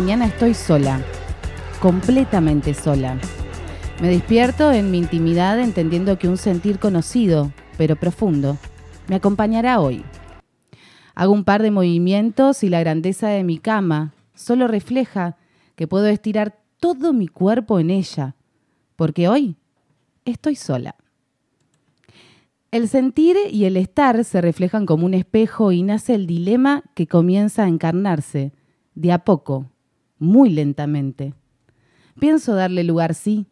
mañana estoy sola, completamente sola. Me despierto en mi intimidad entendiendo que un sentir conocido, pero profundo, me acompañará hoy. Hago un par de movimientos y la grandeza de mi cama solo refleja que puedo estirar todo mi cuerpo en ella, porque hoy estoy sola. El sentir y el estar se reflejan como un espejo y nace el dilema que comienza a encarnarse, de a poco, muy lentamente. Pienso darle lugar, sí,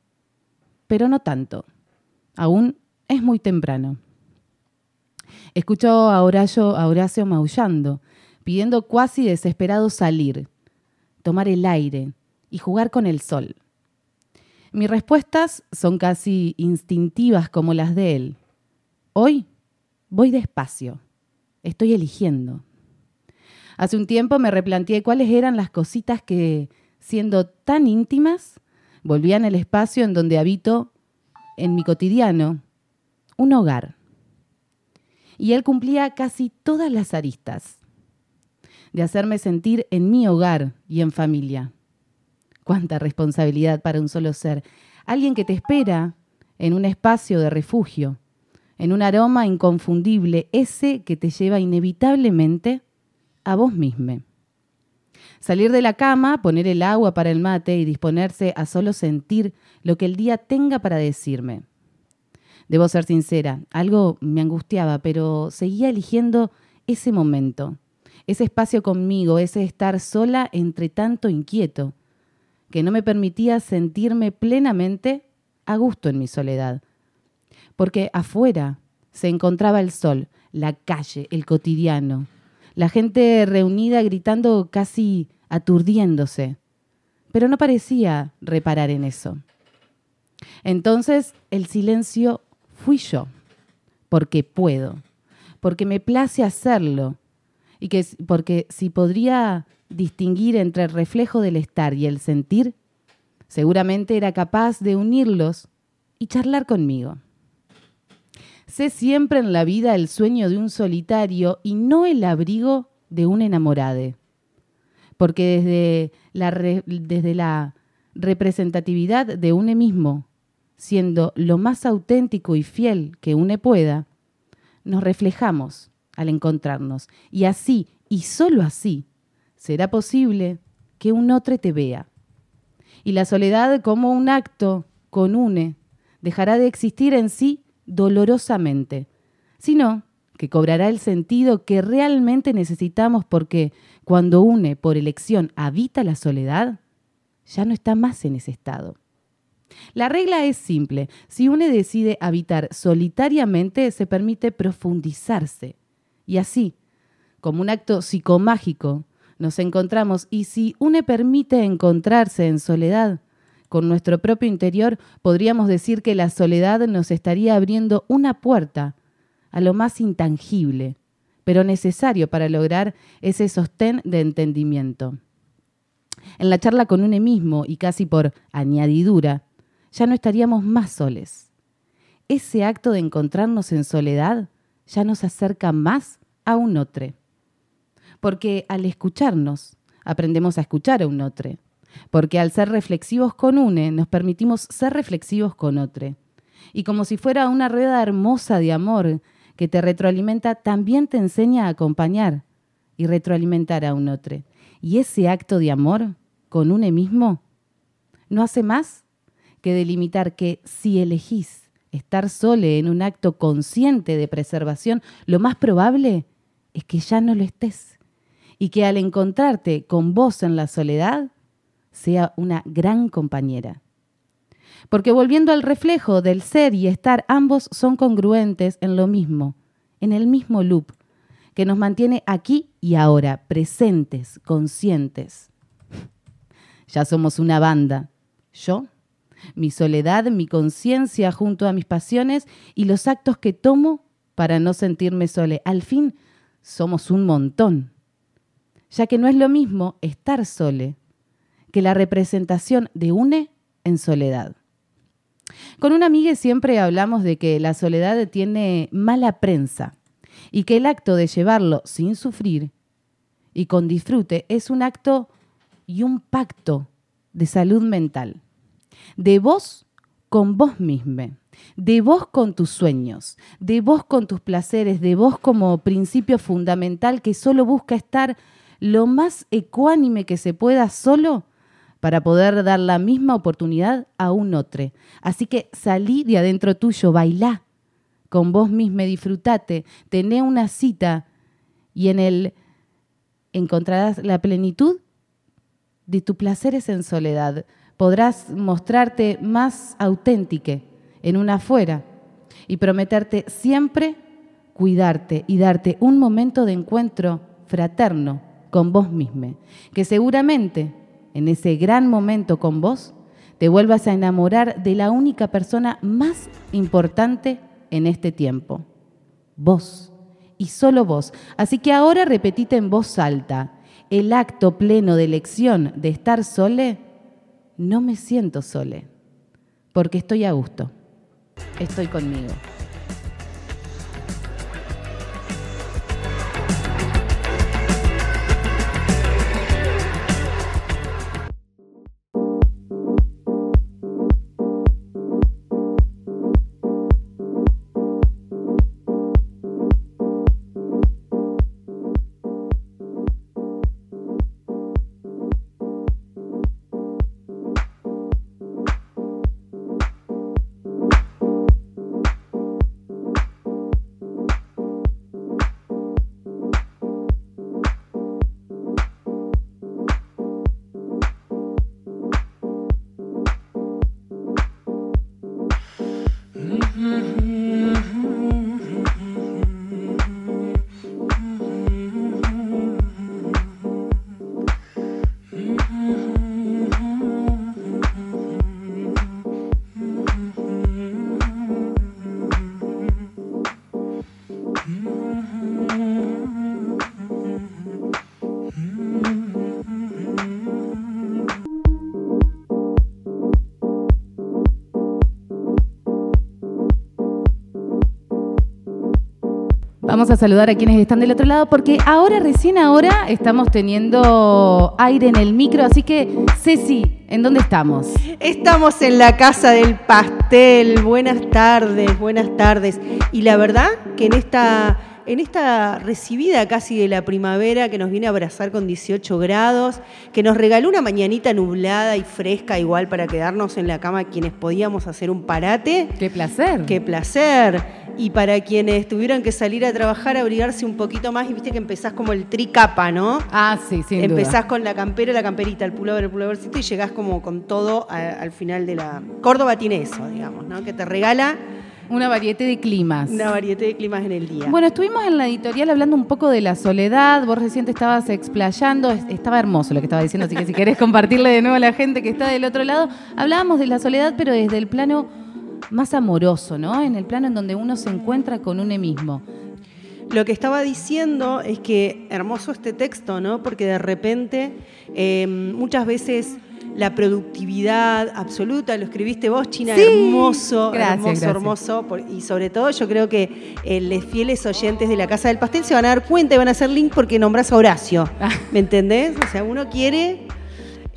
pero no tanto. Aún es muy temprano. Escucho a Horacio, Horacio maullando, pidiendo cuasi desesperado salir, tomar el aire y jugar con el sol. Mis respuestas son casi instintivas como las de él. Hoy voy despacio. Estoy eligiendo. Hace un tiempo me replanteé cuáles eran las cositas que, siendo tan íntimas, volvían al espacio en donde habito en mi cotidiano, un hogar. Y él cumplía casi todas las aristas de hacerme sentir en mi hogar y en familia. Cuánta responsabilidad para un solo ser. Alguien que te espera en un espacio de refugio, en un aroma inconfundible, ese que te lleva inevitablemente a vos mismo. Salir de la cama, poner el agua para el mate y disponerse a solo sentir lo que el día tenga para decirme. Debo ser sincera, algo me angustiaba, pero seguía eligiendo ese momento, ese espacio conmigo, ese estar sola entre tanto inquieto, que no me permitía sentirme plenamente a gusto en mi soledad, porque afuera se encontraba el sol, la calle, el cotidiano, la gente reunida gritando casi aturdiéndose, pero no parecía reparar en eso. Entonces el silencio fui yo, porque puedo, porque me place hacerlo, y que porque si podría distinguir entre el reflejo del estar y el sentir, seguramente era capaz de unirlos y charlar conmigo. Sé siempre en la vida el sueño de un solitario y no el abrigo de un enamorade. Porque desde la, desde la representatividad de une mismo, siendo lo más auténtico y fiel que une pueda, nos reflejamos al encontrarnos. Y así, y sólo así, será posible que un otro te vea. Y la soledad como un acto con une dejará de existir en sí dolorosamente, sino que cobrará el sentido que realmente necesitamos porque cuando une por elección habita la soledad, ya no está más en ese estado. La regla es simple, si une decide habitar solitariamente se permite profundizarse y así, como un acto psicomágico, nos encontramos y si une permite encontrarse en soledad, con nuestro propio interior, podríamos decir que la soledad nos estaría abriendo una puerta a lo más intangible, pero necesario para lograr ese sostén de entendimiento. En la charla con uno mismo y casi por añadidura, ya no estaríamos más soles. Ese acto de encontrarnos en soledad ya nos acerca más a un otro. Porque al escucharnos, aprendemos a escuchar a un otro porque al ser reflexivos con une, nos permitimos ser reflexivos con otro. Y como si fuera una rueda hermosa de amor que te retroalimenta, también te enseña a acompañar y retroalimentar a un otro. Y ese acto de amor con une mismo no hace más que delimitar que si elegís estar sole en un acto consciente de preservación, lo más probable es que ya no lo estés. Y que al encontrarte con vos en la soledad, sea una gran compañera. Porque volviendo al reflejo del ser y estar, ambos son congruentes en lo mismo, en el mismo loop, que nos mantiene aquí y ahora, presentes, conscientes. Ya somos una banda. Yo, mi soledad, mi conciencia junto a mis pasiones y los actos que tomo para no sentirme sole. Al fin, somos un montón. Ya que no es lo mismo estar sole que la representación de une en soledad. Con una amiga siempre hablamos de que la soledad tiene mala prensa y que el acto de llevarlo sin sufrir y con disfrute es un acto y un pacto de salud mental. De vos con vos misma, de vos con tus sueños, de vos con tus placeres, de vos como principio fundamental que solo busca estar lo más ecuánime que se pueda solo para poder dar la misma oportunidad a un otro. Así que salí de adentro tuyo, bailá con vos misma, disfrutate, tené una cita y en él encontrarás la plenitud de tus placeres en soledad. Podrás mostrarte más auténtica en una afuera y prometerte siempre cuidarte y darte un momento de encuentro fraterno con vos misma, que seguramente en ese gran momento con vos te vuelvas a enamorar de la única persona más importante en este tiempo, vos y solo vos. Así que ahora repetite en voz alta, el acto pleno de elección de estar sole, no me siento sole, porque estoy a gusto, estoy conmigo. Vamos a saludar a quienes están del otro lado porque ahora, recién ahora, estamos teniendo aire en el micro. Así que, Ceci, ¿en dónde estamos? Estamos en la Casa del Pastel. Buenas tardes, buenas tardes. Y la verdad que en esta en esta recibida casi de la primavera que nos viene a abrazar con 18 grados, que nos regaló una mañanita nublada y fresca igual para quedarnos en la cama quienes podíamos hacer un parate. ¡Qué placer! ¡Qué placer! Y para quienes tuvieron que salir a trabajar, abrigarse un poquito más y viste que empezás como el tricapa, ¿no? Ah, sí, sí. Empezás con la campera, la camperita, el pullover, el pullovercito y llegás como con todo al final de la... Córdoba tiene eso, digamos, ¿no? Que te regala... Una variedad de climas. Una variedad de climas en el día. Bueno, estuvimos en la editorial hablando un poco de la soledad. Vos recién te estabas explayando. Estaba hermoso lo que estaba diciendo, así que si querés compartirle de nuevo a la gente que está del otro lado. Hablábamos de la soledad, pero desde el plano más amoroso, ¿no? En el plano en donde uno se encuentra con uno mismo. Lo que estaba diciendo es que hermoso este texto, ¿no? Porque de repente em, muchas veces la productividad absoluta, lo escribiste vos, China, hermoso, hermoso, hermoso. y sobre todo yo creo que eh, los fieles oyentes de la Casa del Pastel se van a dar cuenta y van a hacer link porque nombras a Horacio. Ah. ¿Me entendés? O sea, uno quiere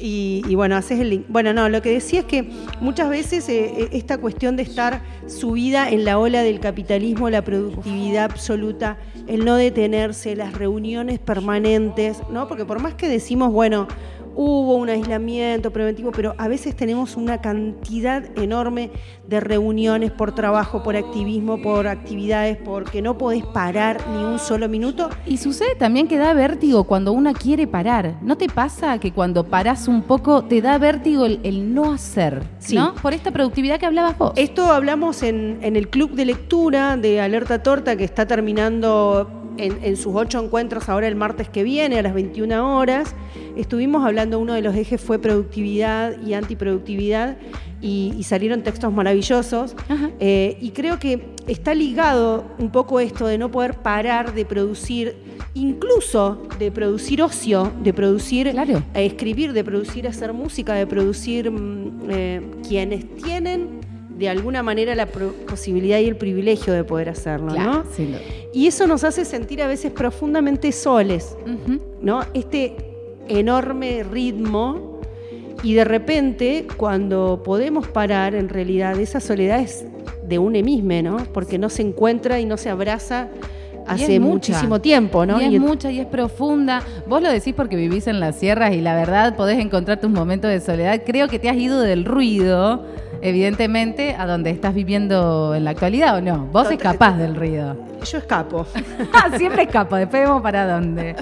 y, bueno, haces el link. Bueno, no, lo que decía es que muchas veces eh, eh, esta cuestión de estar subida en la ola del capitalismo, la productividad absoluta, el no detenerse, las reuniones permanentes, ¿no? Porque por más que decimos, bueno, hubo un aislamiento preventivo, pero a veces tenemos una cantidad enorme de reuniones por trabajo, por activismo, por actividades, porque no podés parar ni un solo minuto. Y sucede también que da vértigo cuando uno quiere parar. ¿No te pasa que cuando parás un poco te da vértigo el, no hacer? ¿no? Por esta productividad que hablabas vos. Esto hablamos en, en el club de lectura de Alerta Torta que está terminando en, sus ocho encuentros ahora el martes que viene a las 21 horas. Estuvimos hablando, uno de los ejes fue productividad y antiproductividad y, salieron textos maravillosos. Eh, y creo que está ligado un poco esto de no poder parar de producir, incluso de producir ocio, de producir, eh, escribir, de producir hacer música, de producir mm, eh, quienes tienen de alguna manera la posibilidad y el privilegio de poder hacerlo, ¿no? Y eso nos hace sentir a veces profundamente soles, ¿no? Este, enorme ritmo y de repente cuando podemos parar, en realidad esa soledad es de un mismo, ¿no? Porque no se encuentra y no se abraza hace muchísimo tiempo, ¿no? Y es mucha y es profunda. Vos lo decís porque vivís en las sierras y la verdad podés encontrar tus momentos de soledad. Creo que te has ido del ruido, evidentemente, a donde estás viviendo en la actualidad o no. Vos escapás del ruido. Yo escapo. Siempre escapo, después vemos para dónde.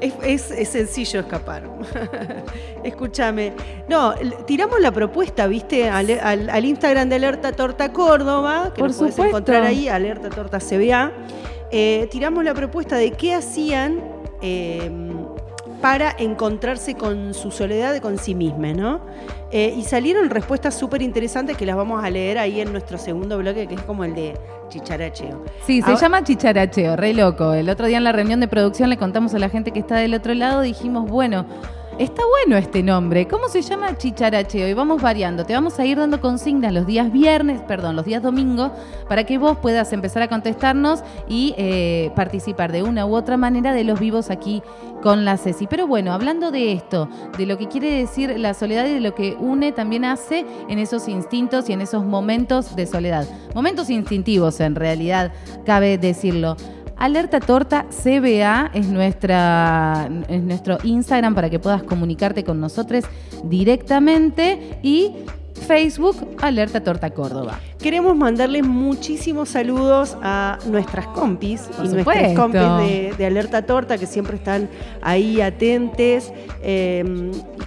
Es, sencillo escapar. Escúchame. No, tiramos la propuesta, ¿viste? Al, Instagram de Alerta Torta Córdoba, que Por lo puedes encontrar ahí, Alerta Torta CBA. Eh, tiramos la propuesta de qué hacían eh, para encontrarse con su soledad con sí misma, ¿no? Eh, y salieron respuestas súper interesantes que las vamos a leer ahí en nuestro segundo bloque, que es como el de chicharacheo. Sí, se llama chicharacheo, re loco. El otro día en la reunión de producción le contamos a la gente que está del otro lado, dijimos, bueno, Está bueno este nombre. ¿Cómo se llama chicharacheo? Y vamos variando. Te vamos a ir dando consignas los días viernes, perdón, los días domingos, para que vos puedas empezar a contestarnos y eh, participar de una u otra manera de los vivos aquí con la Ceci. Pero bueno, hablando de esto, de lo que quiere decir la soledad y de lo que une también hace en esos instintos y en esos momentos de soledad. Momentos instintivos en realidad, cabe decirlo. Alerta Torta CBA es, nuestra, es nuestro Instagram para que puedas comunicarte con nosotros directamente y Facebook Alerta Torta Córdoba. Queremos mandarles muchísimos saludos a nuestras compis y nuestras compis de, Alerta Torta que siempre están ahí atentes y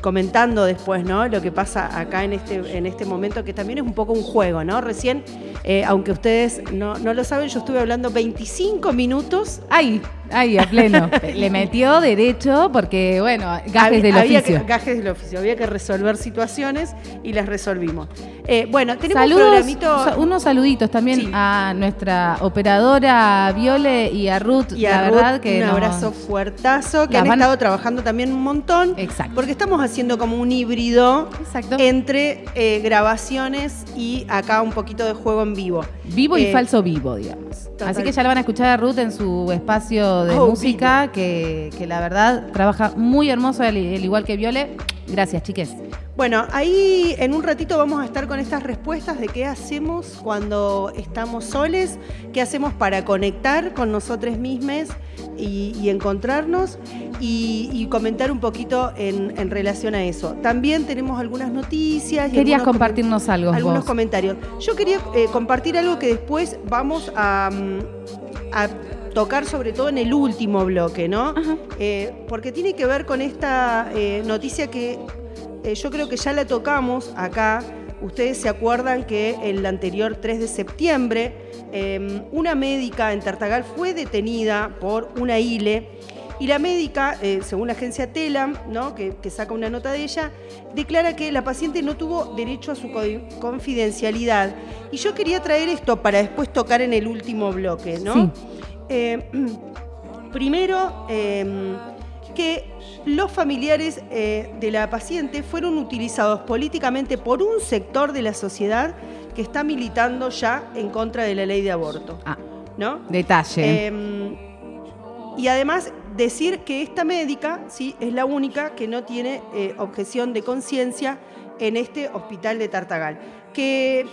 comentando después, ¿no? Lo que pasa acá en este, en este momento, que también es un poco un juego, ¿no? Recién, eh, aunque ustedes no, no lo saben, yo estuve hablando 25 minutos. ¡Ay! Ahí, a pleno. Le metió derecho porque, bueno, gajes del había oficio. Que, gajes del oficio. Había que resolver situaciones y las resolvimos. Eh, bueno, tenemos un programito. Unos saluditos también a nuestra operadora Viole y a Ruth. Y a la verdad que un abrazo fuertazo, que han estado trabajando también un montón. Exacto. Porque estamos haciendo como un híbrido entre eh, grabaciones y acá un poquito de juego en vivo. Vivo y eh, falso vivo, digamos. Así que ya la van a escuchar a Ruth en su espacio de oh, música, que, la verdad trabaja muy hermoso, al igual que Viole. Gracias, chiques. Bueno, ahí en un ratito vamos a estar con estas respuestas de qué hacemos cuando estamos soles, qué hacemos para conectar con nosotros mismos y, encontrarnos y, comentar un poquito en, relación a eso. También tenemos algunas noticias. Querías compartirnos algo. Algunos comentarios. Yo quería eh, compartir algo que después vamos a, tocar sobre todo en el último bloque, ¿no? Eh, porque tiene que ver con esta eh, noticia que eh, yo creo que ya la tocamos acá. Ustedes se acuerdan que el anterior 3 de septiembre em, una médica en Tartagal fue detenida por una ILE y la médica, según la agencia Telam, ¿no? que, saca una nota de ella, declara que la paciente no tuvo derecho a su confidencialidad. Y yo quería traer esto para después tocar en el último bloque. ¿no? Eh, primero, em, que los familiares eh, de la paciente fueron utilizados políticamente por un sector de la sociedad que está militando ya en contra de la ley de aborto. Ah, ¿no? Detalle. Em, y además decir que esta médica sí es la única que no tiene eh, objeción de conciencia en este hospital de Tartagal, que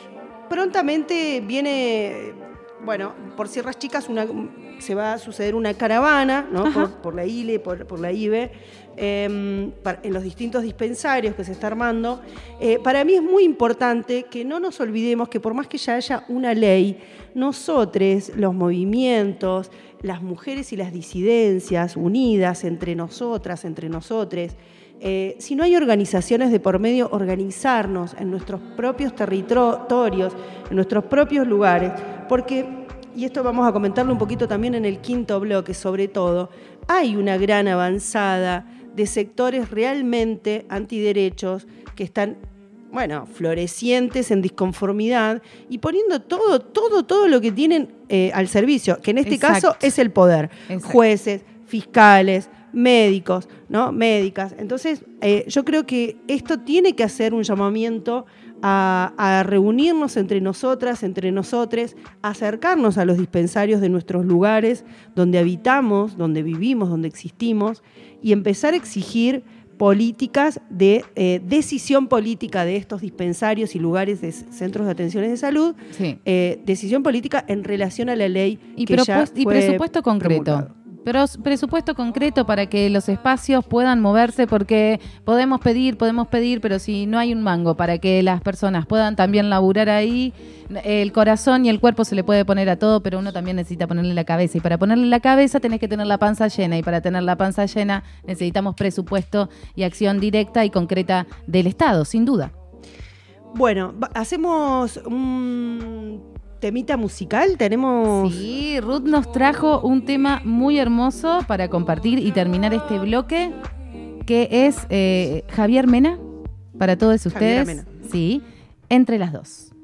prontamente viene, bueno, por Sierras Chicas una, se va a suceder una caravana por, la ILE, por, por la IBE, Em, en los distintos dispensarios que se está armando, eh, para mí es muy importante que no nos olvidemos que por más que ya haya una ley, nosotros, los movimientos, las mujeres y las disidencias unidas entre nosotras, entre nosotres, eh, si no hay organizaciones de por medio, organizarnos en nuestros propios territorios, en nuestros propios lugares, porque, y esto vamos a comentarlo un poquito también en el quinto bloque sobre todo, hay una gran avanzada de sectores realmente antiderechos que están, bueno, florecientes en disconformidad y poniendo todo, todo, todo lo que tienen eh, al servicio, que en este caso es el poder. Jueces, fiscales, médicos, ¿no? Médicas. Entonces, eh, yo creo que esto tiene que hacer un llamamiento a, reunirnos entre nosotras, entre nosotres, acercarnos a los dispensarios de nuestros lugares donde habitamos, donde vivimos, donde existimos, y empezar a exigir políticas de eh, decisión política de estos dispensarios y lugares de centros de atenciones de salud, eh, decisión política en relación a la ley y, que ya y presupuesto concreto. Pero presupuesto concreto para que los espacios puedan moverse porque podemos pedir, podemos pedir, pero si no hay un mango para que las personas puedan también laburar ahí, el corazón y el cuerpo se le puede poner a todo, pero uno también necesita ponerle la cabeza. Y para ponerle la cabeza tenés que tener la panza llena. Y para tener la panza llena necesitamos presupuesto y acción directa y concreta del Estado, sin duda. Bueno, hacemos un temita musical. Tenemos. Sí, Ruth nos trajo un tema muy hermoso para compartir y terminar este bloque, que es eh, Javier Mena, para todos ustedes. Sí, entre las dos.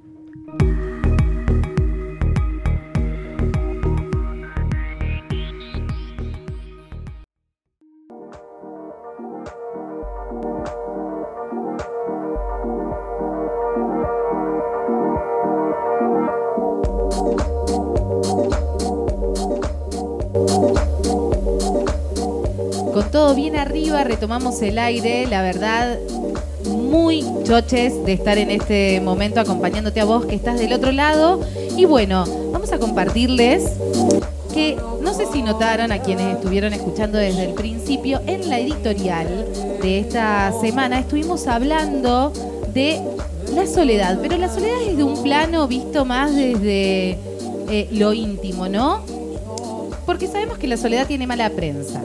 Todo bien arriba, retomamos el aire, la verdad, muy choches de estar en este momento acompañándote a vos que estás del otro lado. Y bueno, vamos a compartirles que no sé si notaron a quienes estuvieron escuchando desde el principio, en la editorial de esta semana estuvimos hablando de la soledad, pero la soledad es de un plano visto más desde eh, lo íntimo, ¿no? Porque sabemos que la soledad tiene mala prensa.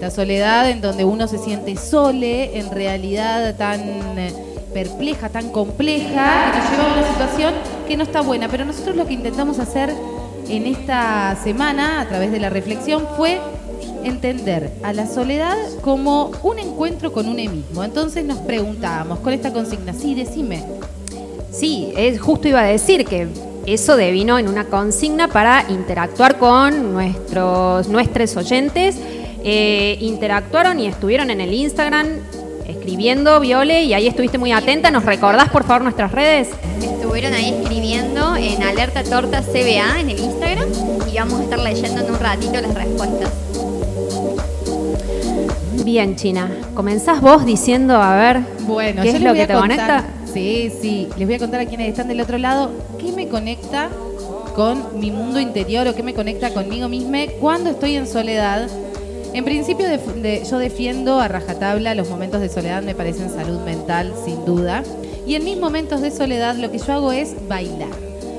La soledad en donde uno se siente sole, en realidad tan eh, perpleja, tan compleja, que nos lleva a una situación que no está buena. Pero nosotros lo que intentamos hacer en esta semana, a través de la reflexión, fue entender a la soledad como un encuentro con uno mismo. Entonces nos preguntábamos con esta consigna, sí, decime. Sí, es justo iba a decir que eso devino en una consigna para interactuar con nuestros, nuestros oyentes eh, interactuaron y estuvieron en el Instagram escribiendo, Viole, y ahí estuviste muy atenta. ¿Nos recordás, por favor, nuestras redes? Estuvieron ahí escribiendo en Alerta Torta CBA en el Instagram y vamos a estar leyendo en un ratito las respuestas. Bien, China. Comenzás vos diciendo, a ver, bueno, ¿qué es lo que te conecta? Sí, sí. Les voy a contar a quienes están del otro lado qué me conecta con mi mundo interior o qué me conecta conmigo misma cuando estoy en soledad en principio yo defiendo a rajatabla los momentos de soledad, me parecen salud mental, sin duda. Y en mis momentos de soledad lo que yo hago es bailar.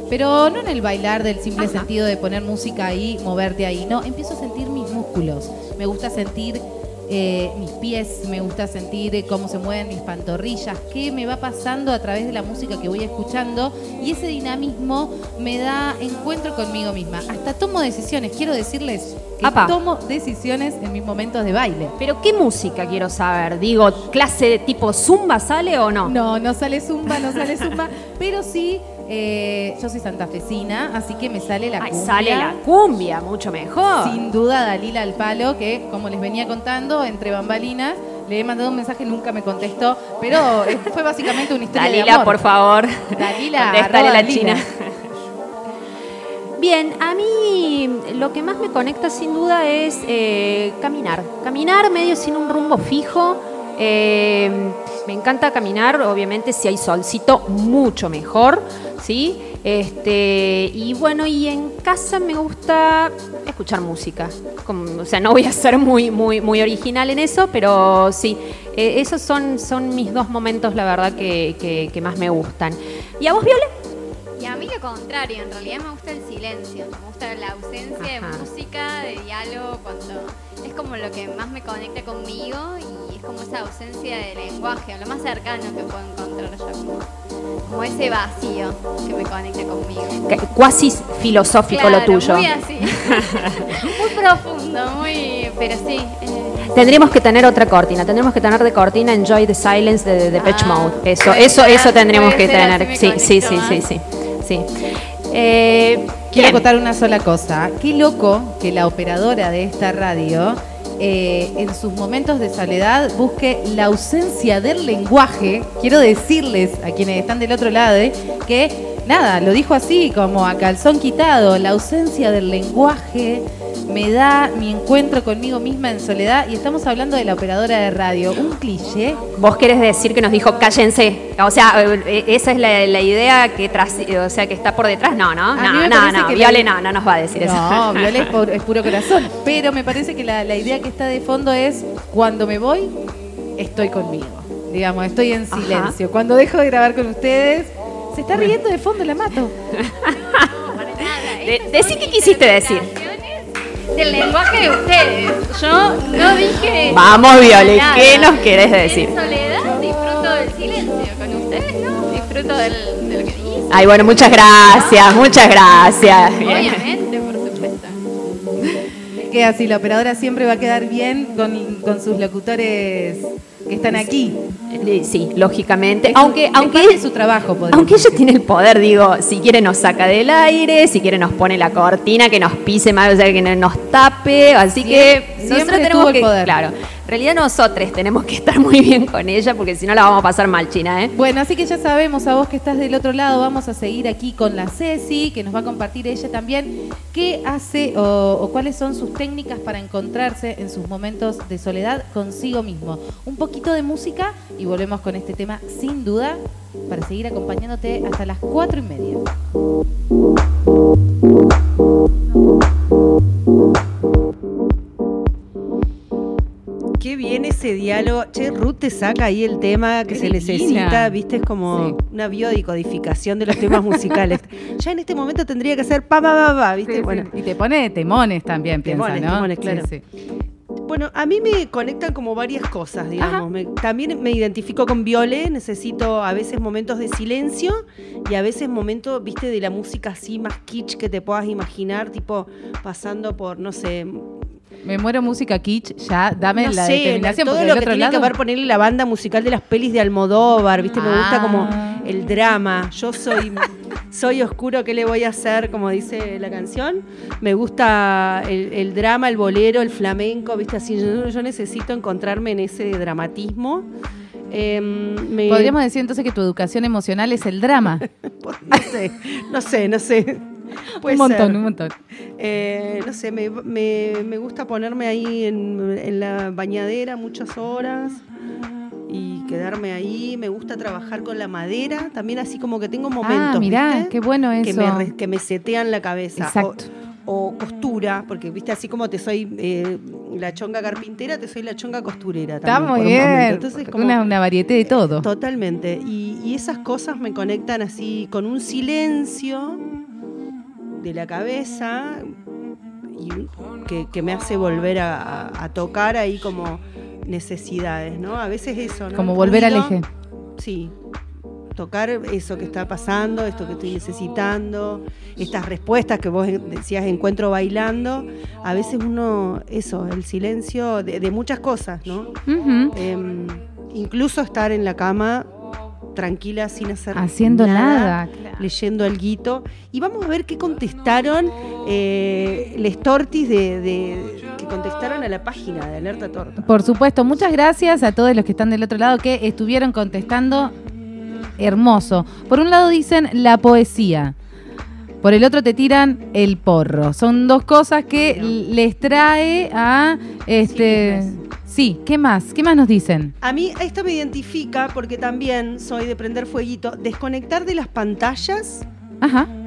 Pero no en el bailar del simple sentido de poner música ahí, moverte ahí, no, empiezo a sentir mis músculos. Me gusta sentir eh, mis pies, me gusta sentir eh, cómo se mueven mis pantorrillas, qué me va pasando a través de la música que voy escuchando y ese dinamismo me da encuentro conmigo misma. Hasta tomo decisiones, quiero decirles que tomo decisiones en mis momentos de baile. Pero ¿qué música quiero saber? Digo, ¿clase de tipo zumba sale o no? No, no sale zumba, no sale zumba, pero sí eh, yo soy santafesina, así que me sale la cumbia. Sale la cumbia, mucho mejor. Sin duda, Dalila al palo, que como les venía contando, entre bambalinas, le he mandado un mensaje, nunca me contestó, pero fue básicamente una historia Dalila, de amor. por favor. Dalila, Contestale la China. Bien, a mí lo que más me conecta sin duda es eh, caminar. Caminar medio sin un rumbo fijo. Eh, me encanta caminar, obviamente si hay solcito, mucho mejor. ¿sí? Este, y bueno, y en casa me gusta escuchar música. o sea, no voy a ser muy, muy, muy original en eso, pero sí, eh, esos son, son mis dos momentos, la verdad, que, que, más me gustan. ¿Y a vos, Viole? Y a mí lo contrario, en realidad me gusta el silencio, me gusta la ausencia de música, de diálogo, cuando es como lo que más me conecta conmigo y es como esa ausencia de lenguaje, lo más cercano que puedo encontrar yo, como, ese vacío que me conecta conmigo. Cuasi filosófico lo tuyo. Muy así, muy profundo, muy, pero sí. Eh. Tendríamos que tener otra cortina, tendríamos que tener de cortina Enjoy the Silence de, de Pitch ah, Mode. Eso, eso, eso tendríamos que tener. Sí, sí, sí, sí, sí, sí. Eh, Quiero contar una sola cosa. Qué loco que la operadora de esta radio eh, en sus momentos de soledad busque la ausencia del lenguaje. Quiero decirles a quienes están del otro lado eh, que nada, lo dijo así, como a calzón quitado, la ausencia del lenguaje me da mi encuentro conmigo misma en soledad y estamos hablando de la operadora de radio, un cliché. Vos querés decir que nos dijo cállense, o sea, eh, esa es la, idea que tras, o sea, que está por detrás, no, no, no, no, no, Viole no, no nos va a decir eso. No, Viole es, puro corazón, pero me parece que la, idea que está de fondo es cuando me voy, estoy conmigo, digamos, estoy en silencio. Cuando dejo de grabar con ustedes, se está riendo de fondo la mato. De, decí qué quisiste decir. Del lenguaje de ustedes. Yo no dije. Vamos, Viole, ¿qué nos querés decir? En soledad disfruto del silencio. Con ustedes no disfruto del, de lo que dice. Ay, bueno, muchas gracias, muchas gracias. Obviamente, por supuesto. Queda así, la operadora siempre va a quedar bien con, con sus locutores que están aquí. Sí, lógicamente. aunque aunque es su trabajo, aunque ella tiene el poder, digo, si quiere nos saca del aire, si quiere nos pone la cortina, que nos pise más, o sea, que nos tape, así que nosotros tenemos que, poder. claro, en realidad nosotros tenemos que estar muy bien con ella porque si no la vamos a pasar mal, China, ¿eh? Bueno, así que ya sabemos, a vos que estás del otro lado, vamos a seguir aquí con la Ceci, que nos va a compartir ella también qué hace o, cuáles son sus técnicas para encontrarse en sus momentos de soledad consigo mismo. Un poquito de música y volvemos con este tema sin duda para seguir acompañándote hasta las cuatro y media. Qué bien ese diálogo. Che, Ruth te saca ahí el tema que se necesita, viste, es como una biodicodificación de los temas musicales. ya en este momento tendría que ser pa, pa, pa, pa viste. bueno. Y te pone temones también, piensa, ¿no? Temones, claro. Bueno, a mí me conectan como varias cosas, digamos. también me identifico con Viole, necesito a veces momentos de silencio y a veces momentos, viste, de la música así más kitsch que te puedas imaginar, tipo pasando por, no sé, me muero música kitsch, ya, dame la determinación. Todo lo que tiene que ver ponerle la banda musical de las pelis de Almodóvar, ¿viste? Me gusta como ah. el drama. Yo soy, soy oscuro, ¿qué le voy a hacer? Como dice la canción. Me gusta el, drama, el bolero, el flamenco, ¿viste? Así, yo, necesito encontrarme en ese dramatismo. Em, Podríamos decir entonces que tu educación emocional es el drama. no sé, no sé, no sé un montón, un montón. Eh, no sé, me, gusta ponerme ahí en, la bañadera muchas horas y quedarme ahí. Me gusta trabajar con la madera, también así como que tengo momentos. Ah, mirá, qué bueno eso. Que me, que me setean la cabeza. Exacto. O, costura, porque viste, así como te soy eh, la chonga carpintera, te soy la chonga costurera. Está muy bien. Entonces, como, una, una variedad de todo. Totalmente. Y, y esas cosas me conectan así con un silencio de la cabeza y que, me hace volver a, tocar ahí como necesidades, ¿no? A veces eso, ¿no? Como volver al eje. Sí, tocar eso que está pasando, esto que estoy necesitando, estas respuestas que vos decías encuentro bailando, a veces uno, eso, el silencio de, muchas cosas, ¿no? Em, incluso estar en la cama tranquila sin hacer haciendo nada, leyendo algo y vamos a ver qué contestaron eh, les tortis de, que contestaron a la página de Alerta Torta. Por supuesto, muchas gracias a todos los que están del otro lado que estuvieron contestando hermoso. Por un lado dicen la poesía. Por el otro te tiran el porro. Son dos cosas que les trae a este Sí, ¿qué más? ¿Qué más nos dicen? A mí esto me identifica porque también soy de prender fueguito, desconectar de las pantallas,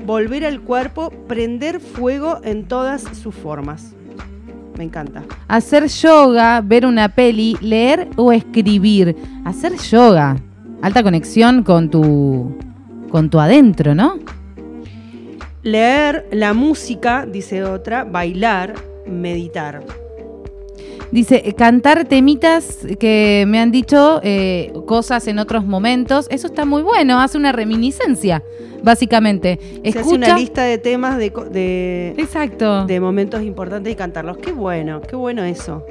volver al cuerpo, prender fuego en todas sus formas. Me encanta. Hacer yoga, ver una peli, leer o escribir. Hacer yoga. Alta conexión con tu con tu adentro, ¿no? Leer la música, dice otra, bailar, meditar. Dice, cantar temitas que me han dicho eh, cosas en otros momentos. Eso está muy bueno, hace una reminiscencia, básicamente. Escucha, hace una lista de temas de, Exacto. de momentos importantes y cantarlos. Qué bueno, qué bueno eso.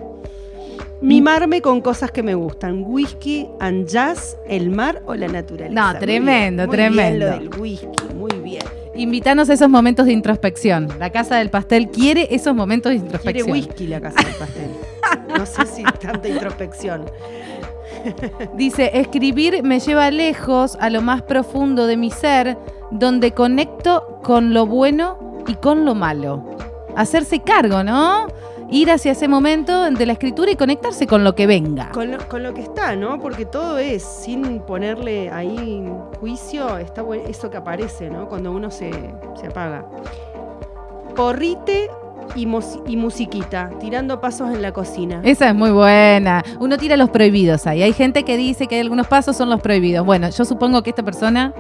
Mimarme con cosas que me gustan. Whisky and jazz, el mar o la naturaleza. No, tremendo, tremendo. Bien lo del whisky, muy bien. Invítanos a esos momentos de introspección. La Casa del Pastel quiere esos momentos de introspección. Quiere whisky la Casa del Pastel. no sé si tanta introspección. Dice, escribir me lleva lejos a lo más profundo de mi ser, donde conecto con lo bueno y con lo malo. Hacerse cargo, ¿no? Ir hacia ese momento de la escritura y conectarse con lo que venga. Con lo, con lo que está, ¿no? Porque todo es, sin ponerle ahí juicio, está bueno eso que aparece, ¿no? Cuando uno se, se apaga. Porrite y, y musiquita, tirando pasos en la cocina. Esa es muy buena. Uno tira los prohibidos ahí. Hay gente que dice que hay algunos pasos son los prohibidos. Bueno, yo supongo que esta persona,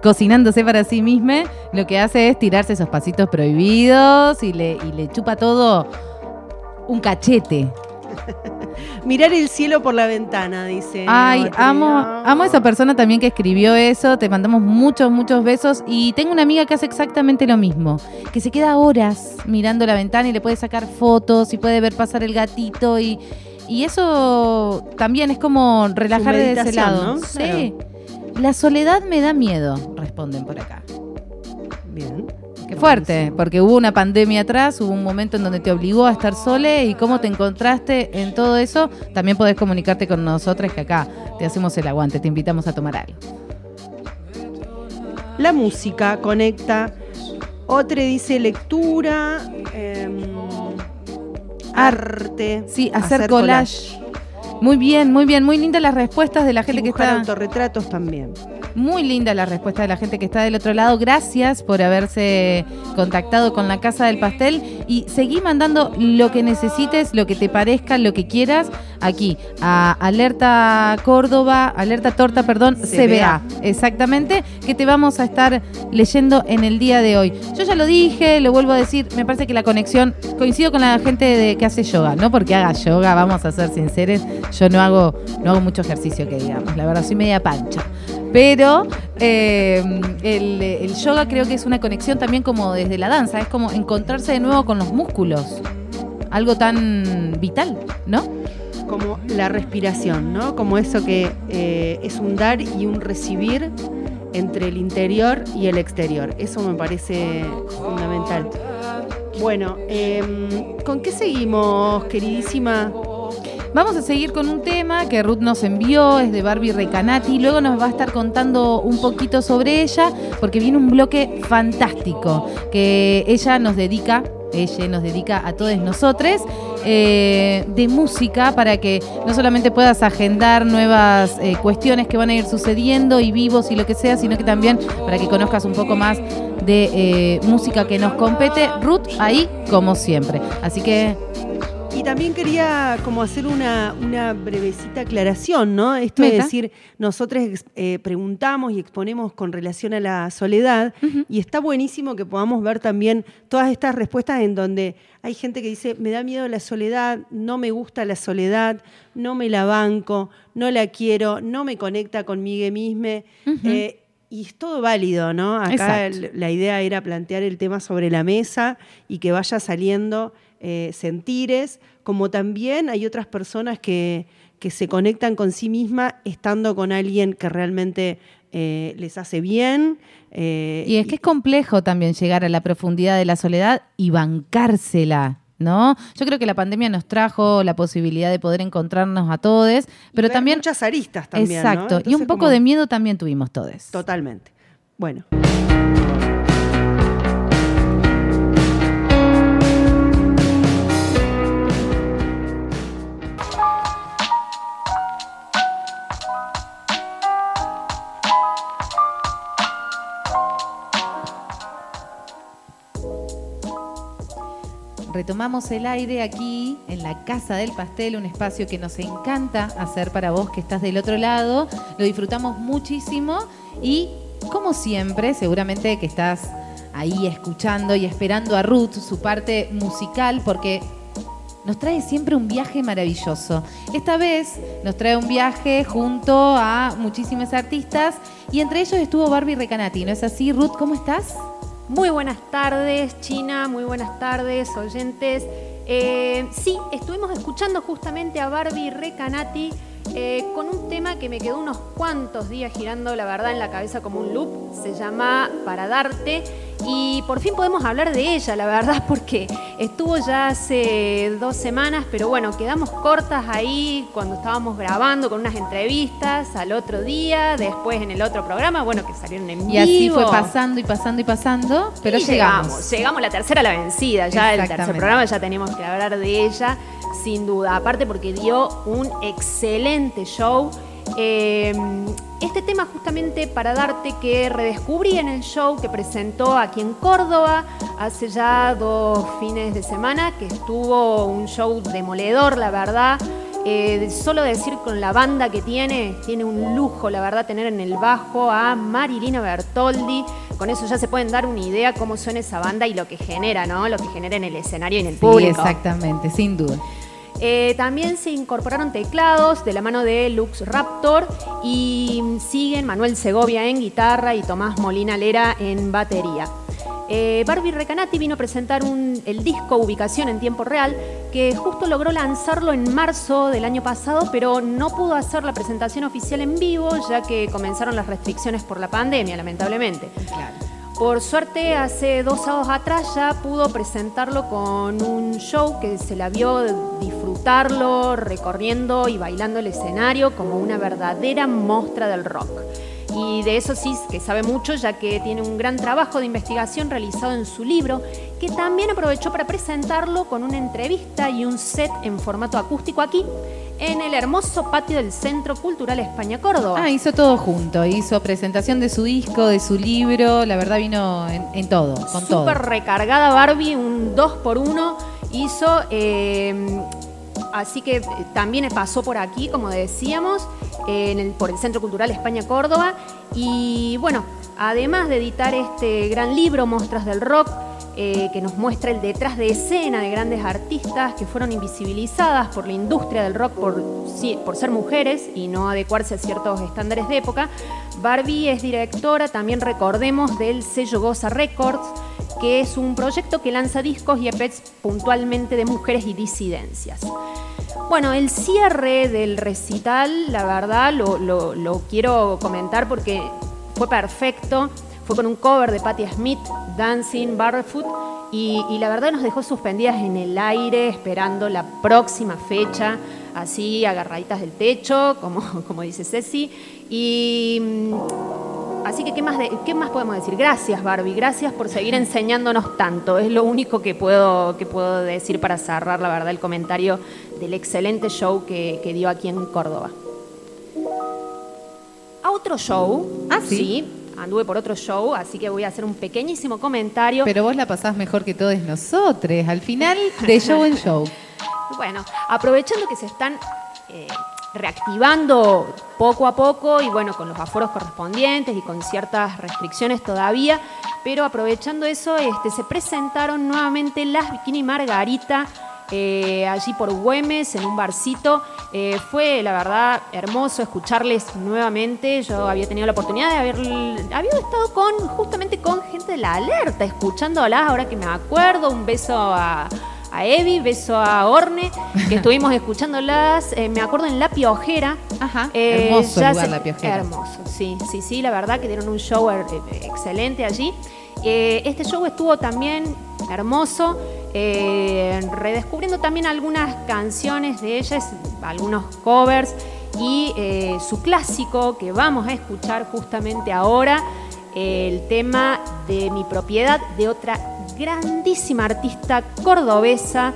cocinándose para sí misma, lo que hace es tirarse esos pasitos prohibidos y le, y le chupa todo un cachete. Mirar el cielo por la ventana, dice. Ay, amo, amo a esa persona también que escribió eso. Te mandamos muchos, muchos besos. Y tengo una amiga que hace exactamente lo mismo. Que se queda horas mirando la ventana y le puede sacar fotos y puede ver pasar el gatito. Y, y eso también es como relajar de ese lado. ¿no? Sí. La soledad me da miedo, responden por acá. Bien. Qué fuerte, porque hubo una pandemia atrás, hubo un momento en donde te obligó a estar sola y cómo te encontraste en todo eso, también podés comunicarte con nosotros que acá te hacemos el aguante, te invitamos a tomar algo. La música conecta. Otra dice lectura, em, arte. Sí, hacer, collage. Muy bien, muy bien, muy lindas las respuestas de la gente que está. autorretratos también. Muy linda la respuesta de la gente que está del otro lado. Gracias por haberse contactado con la Casa del Pastel y seguí mandando lo que necesites, lo que te parezca, lo que quieras aquí a Alerta Córdoba, Alerta Torta, perdón, CBA. CBA. Exactamente, que te vamos a estar leyendo en el día de hoy. Yo ya lo dije, lo vuelvo a decir, me parece que la conexión, coincido con la gente de, que hace yoga, no porque haga yoga, vamos a ser sinceros, yo no hago, no hago mucho ejercicio que digamos, la verdad soy media pancha. Pero eh, el, el yoga creo que es una conexión también como desde la danza, es como encontrarse de nuevo con los músculos, algo tan vital, ¿no? Como la respiración, ¿no? Como eso que eh, es un dar y un recibir entre el interior y el exterior. Eso me parece fundamental. Bueno, em, ¿con qué seguimos, queridísima? Vamos a seguir con un tema que Ruth nos envió, es de Barbie Recanati. Luego nos va a estar contando un poquito sobre ella, porque viene un bloque fantástico que ella nos dedica, ella nos dedica a todos nosotros, eh, de música para que no solamente puedas agendar nuevas eh, cuestiones que van a ir sucediendo y vivos y lo que sea, sino que también para que conozcas un poco más de eh, música que nos compete. Ruth ahí como siempre. Así que Y también quería como hacer una, una brevecita aclaración, ¿no? Esto Meta. decir, nosotros eh, preguntamos y exponemos con relación a la soledad y está buenísimo que podamos ver también todas estas respuestas en donde hay gente que dice, me da miedo la soledad, no me gusta la soledad, no me la banco, no la quiero, no me conecta conmigo misma. Eh, y es todo válido, ¿no? Acá Exacto. la idea era plantear el tema sobre la mesa y que vaya saliendo eh, sentires, como también hay otras personas que, que se conectan con sí misma estando con alguien que realmente eh, les hace bien. eh, Y es que es complejo también llegar a la profundidad de la soledad y bancársela, ¿no? Yo creo que la pandemia nos trajo la posibilidad de poder encontrarnos a todos, pero también... muchas aristas también. ¿no? exacto, y un poco como- de miedo también tuvimos todos. Totalmente. Bueno. Retomamos el aire aquí en la Casa del Pastel, un espacio que nos encanta hacer para vos que estás del otro lado. Lo disfrutamos muchísimo y como siempre, seguramente que estás ahí escuchando y esperando a Ruth, su parte musical, porque nos trae siempre un viaje maravilloso. Esta vez nos trae un viaje junto a muchísimos artistas y entre ellos estuvo Barbie Recanati, ¿no es así? Ruth, ¿cómo estás? Muy buenas tardes, China, muy buenas tardes, oyentes. Eh, sí, estuvimos escuchando justamente a Barbie Recanati eh, con un tema que me quedó unos cuantos días girando, la verdad, en la cabeza como un loop. Se llama Para Darte. Y por fin podemos hablar de ella, la verdad, porque estuvo ya hace dos semanas, pero bueno, quedamos cortas ahí cuando estábamos grabando con unas entrevistas al otro día, después en el otro programa, bueno, que salieron en vivo. Y así fue pasando y pasando y pasando, pero Y llegamos. llegamos. la tercera a la vencida, ya el tercer programa ya teníamos que hablar de ella, sin duda. Aparte porque dio un excelente show. Eh, este tema justamente para darte que redescubrí en el show que presentó aquí en Córdoba hace ya dos fines de semana, que estuvo un show demoledor, la verdad. Eh, solo decir con la banda que tiene, tiene un lujo, la verdad, tener en el bajo a Marilina Bertoldi. Con eso ya se pueden dar una idea cómo suena esa banda y lo que genera, ¿no? Lo que genera en el escenario y en el Sí, público. exactamente, sin duda. Eh, también se incorporaron teclados de la mano de Lux Raptor y siguen Manuel Segovia en guitarra y Tomás Molina Lera en batería. Eh, Barbie Recanati vino a presentar el disco Ubicación en tiempo real, que justo logró lanzarlo en marzo del año pasado, pero no pudo hacer la presentación oficial en vivo, ya que comenzaron las restricciones por la pandemia, lamentablemente. Por suerte, hace dos sábados atrás ya pudo presentarlo con un show que se la vio disfrutarlo, recorriendo y bailando el escenario como una verdadera mostra del rock. Y de eso sí que sabe mucho, ya que tiene un gran trabajo de investigación realizado en su libro, que también aprovechó para presentarlo con una entrevista y un set en formato acústico aquí, en el hermoso patio del Centro Cultural España Córdoba. Ah, hizo todo junto. Hizo presentación de su disco, de su libro. La verdad vino en, en todo, con todo. Súper recargada Barbie, un 2 por 1 hizo. eh, así que eh, también pasó por aquí, como decíamos, por el Centro Cultural España Córdoba. Y bueno, además de editar este gran libro, Mostras del Rock, eh, que nos muestra el detrás de escena de grandes artistas que fueron invisibilizadas por la industria del rock por, por ser mujeres y no adecuarse a ciertos estándares de época. Barbie es directora, también recordemos, del sello Goza Records, que es un proyecto que lanza discos y EPs puntualmente de mujeres y disidencias. Bueno, el cierre del recital, la verdad, lo, quiero comentar porque fue perfecto. Fue con un cover de Patti Smith, Dancing Barefoot, y la verdad nos dejó suspendidas en el aire esperando la próxima fecha, así agarraditas del techo, como, como dice Ceci. Y mm, así que, ¿qué más, de- ¿qué más podemos decir? Gracias, Barbie, gracias por seguir enseñándonos tanto. Es lo único que puedo, que puedo decir para cerrar, la verdad, el comentario del excelente show que, que dio aquí en Córdoba. A otro show. Ah, ¿sí? anduve por otro show, así que voy a hacer un pequeñísimo comentario. Pero vos la pasás mejor que todos nosotros. Al final, de show en show. Bueno, aprovechando que se están eh, reactivando poco a poco y bueno, con los aforos correspondientes y con ciertas restricciones todavía, pero aprovechando eso, este, se presentaron nuevamente las Bikini Margarita. eh, allí por Güemes, en un barcito. Eh, fue, la verdad, hermoso escucharles nuevamente. Yo había tenido la oportunidad de haber... Había estado con, justamente con gente de la alerta, escuchándolas, ahora que me acuerdo. Un beso a, a Evi, beso a Orne, que estuvimos escuchándolas, eh, me acuerdo en La Piojera. Ajá, Eh, hermoso lugar, se- La Piojera. Hermoso, sí, sí, sí, la verdad que dieron un show eh, excelente allí. Eh, este show estuvo también hermoso, eh, redescubriendo también algunas canciones de ellas, algunos covers y eh, su clásico que vamos a escuchar justamente ahora, el tema de mi propiedad de otra grandísima artista cordobesa,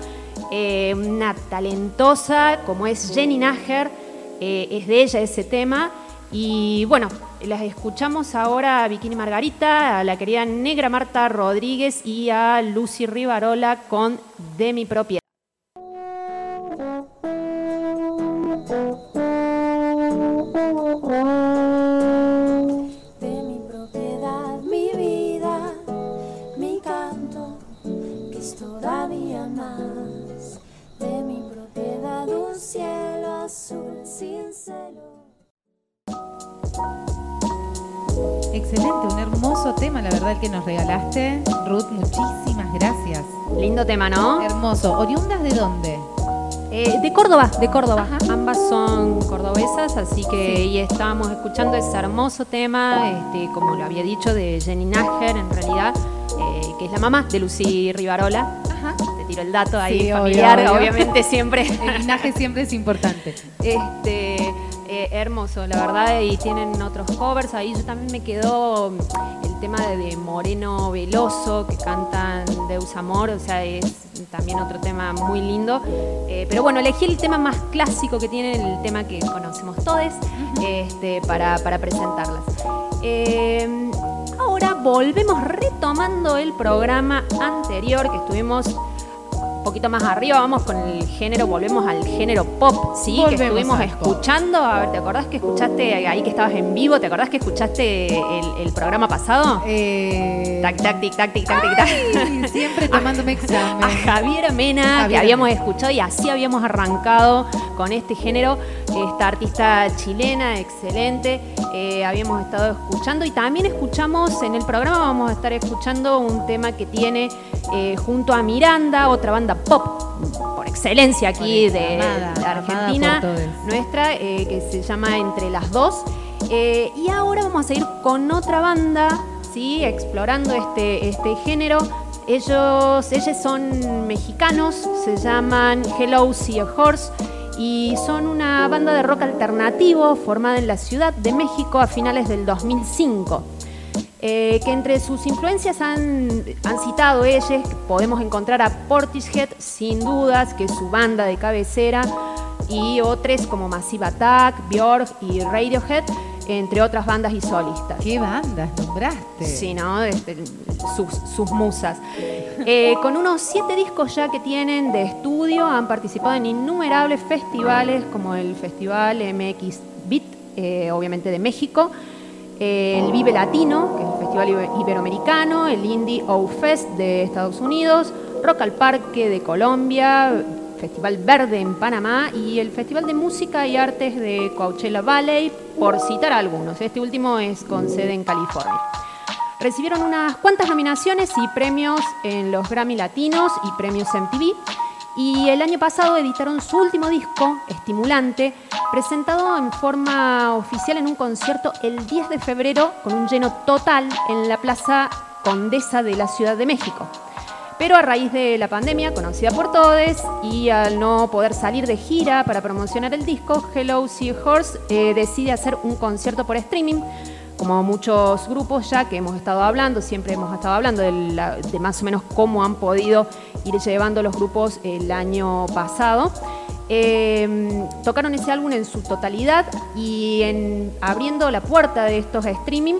eh, una talentosa como es Jenny Nager, eh, es de ella ese tema. Y bueno, las escuchamos ahora a Bikini Margarita, a la querida Negra Marta Rodríguez y a Lucy Rivarola con De mi propiedad. Excelente, un hermoso tema, la verdad, el que nos regalaste. Ruth, muchísimas gracias. Lindo tema, ¿no? Hermoso. ¿Oriundas de dónde? Eh, de Córdoba, de Córdoba. Ambas son cordobesas, así que y estábamos escuchando ese hermoso tema, este, como lo había dicho, de Jenny Nager, en realidad, que es la mamá de Lucy Rivarola. Tiro el dato ahí Sí, familiar, obvio. obviamente siempre. El linaje siempre es importante. Este, eh, hermoso, la verdad, y tienen otros covers. Ahí yo también me quedó el tema de, Moreno Veloso, que cantan Deus Amor, o sea, es también otro tema muy lindo. Eh, pero bueno, elegí el tema más clásico que tienen, el tema que conocemos todos, este, para, para presentarlas. Eh, ahora volvemos retomando el programa anterior que estuvimos poquito más arriba, vamos con el género, volvemos al género pop, ¿sí? Volvemos que estuvimos pop. escuchando. A ver, ¿te acordás que escuchaste ahí que estabas en vivo? ¿Te acordás que escuchaste el, el programa pasado? Eh, Tac, tac, tic, tac, tic, tac, tic, tac. siempre tomándome A examen. Javier Mena, que habíamos Mena. escuchado y así habíamos arrancado con este género. Esta artista chilena, excelente, eh, habíamos estado escuchando y también escuchamos en el programa, vamos a estar escuchando un tema que tiene eh, junto a Miranda, otra banda pop por excelencia aquí Por de, amada, de amada Argentina, nuestra, eh, que se llama Entre las Dos. Y ahora vamos a seguir con otra banda, ¿sí? explorando este, este género. Ellos, ellos son mexicanos, se llaman Hello See a Horse y son una banda de rock alternativo formada en la Ciudad de México a finales del 2005. Eh, que entre sus influencias han, han citado ellos, podemos encontrar a Portishead, sin dudas, que es su banda de cabecera, y otros como Massive Attack, Björk y Radiohead, entre otras bandas y solistas. ¿Qué bandas nombraste? Sí, ¿no? Este, sus, sus musas. Eh, con unos siete discos ya que tienen de estudio, han participado en innumerables festivales, como el Festival MX Beat, eh, obviamente de México, eh, el Vive Latino, que es el Festival Ibe- Iberoamericano, el Indie O Fest de Estados Unidos, Rock al Parque de Colombia, Festival Verde en Panamá y el Festival de Música y Artes de Coachella Valley, por citar algunos. Este último es con sede en California. Recibieron unas cuantas nominaciones y premios en los Grammy Latinos y premios MTV. Y el año pasado editaron su último disco, Estimulante, presentado en forma oficial en un concierto el 10 de febrero con un lleno total en la Plaza Condesa de la Ciudad de México. Pero a raíz de la pandemia, conocida por todos, y al no poder salir de gira para promocionar el disco, Hello Sea Horse eh, decide hacer un concierto por streaming. Como muchos grupos ya que hemos estado hablando, siempre hemos estado hablando de, más o menos cómo han podido ir llevando los grupos el año pasado. Eh, tocaron ese álbum en su totalidad y en, abriendo la puerta de estos streaming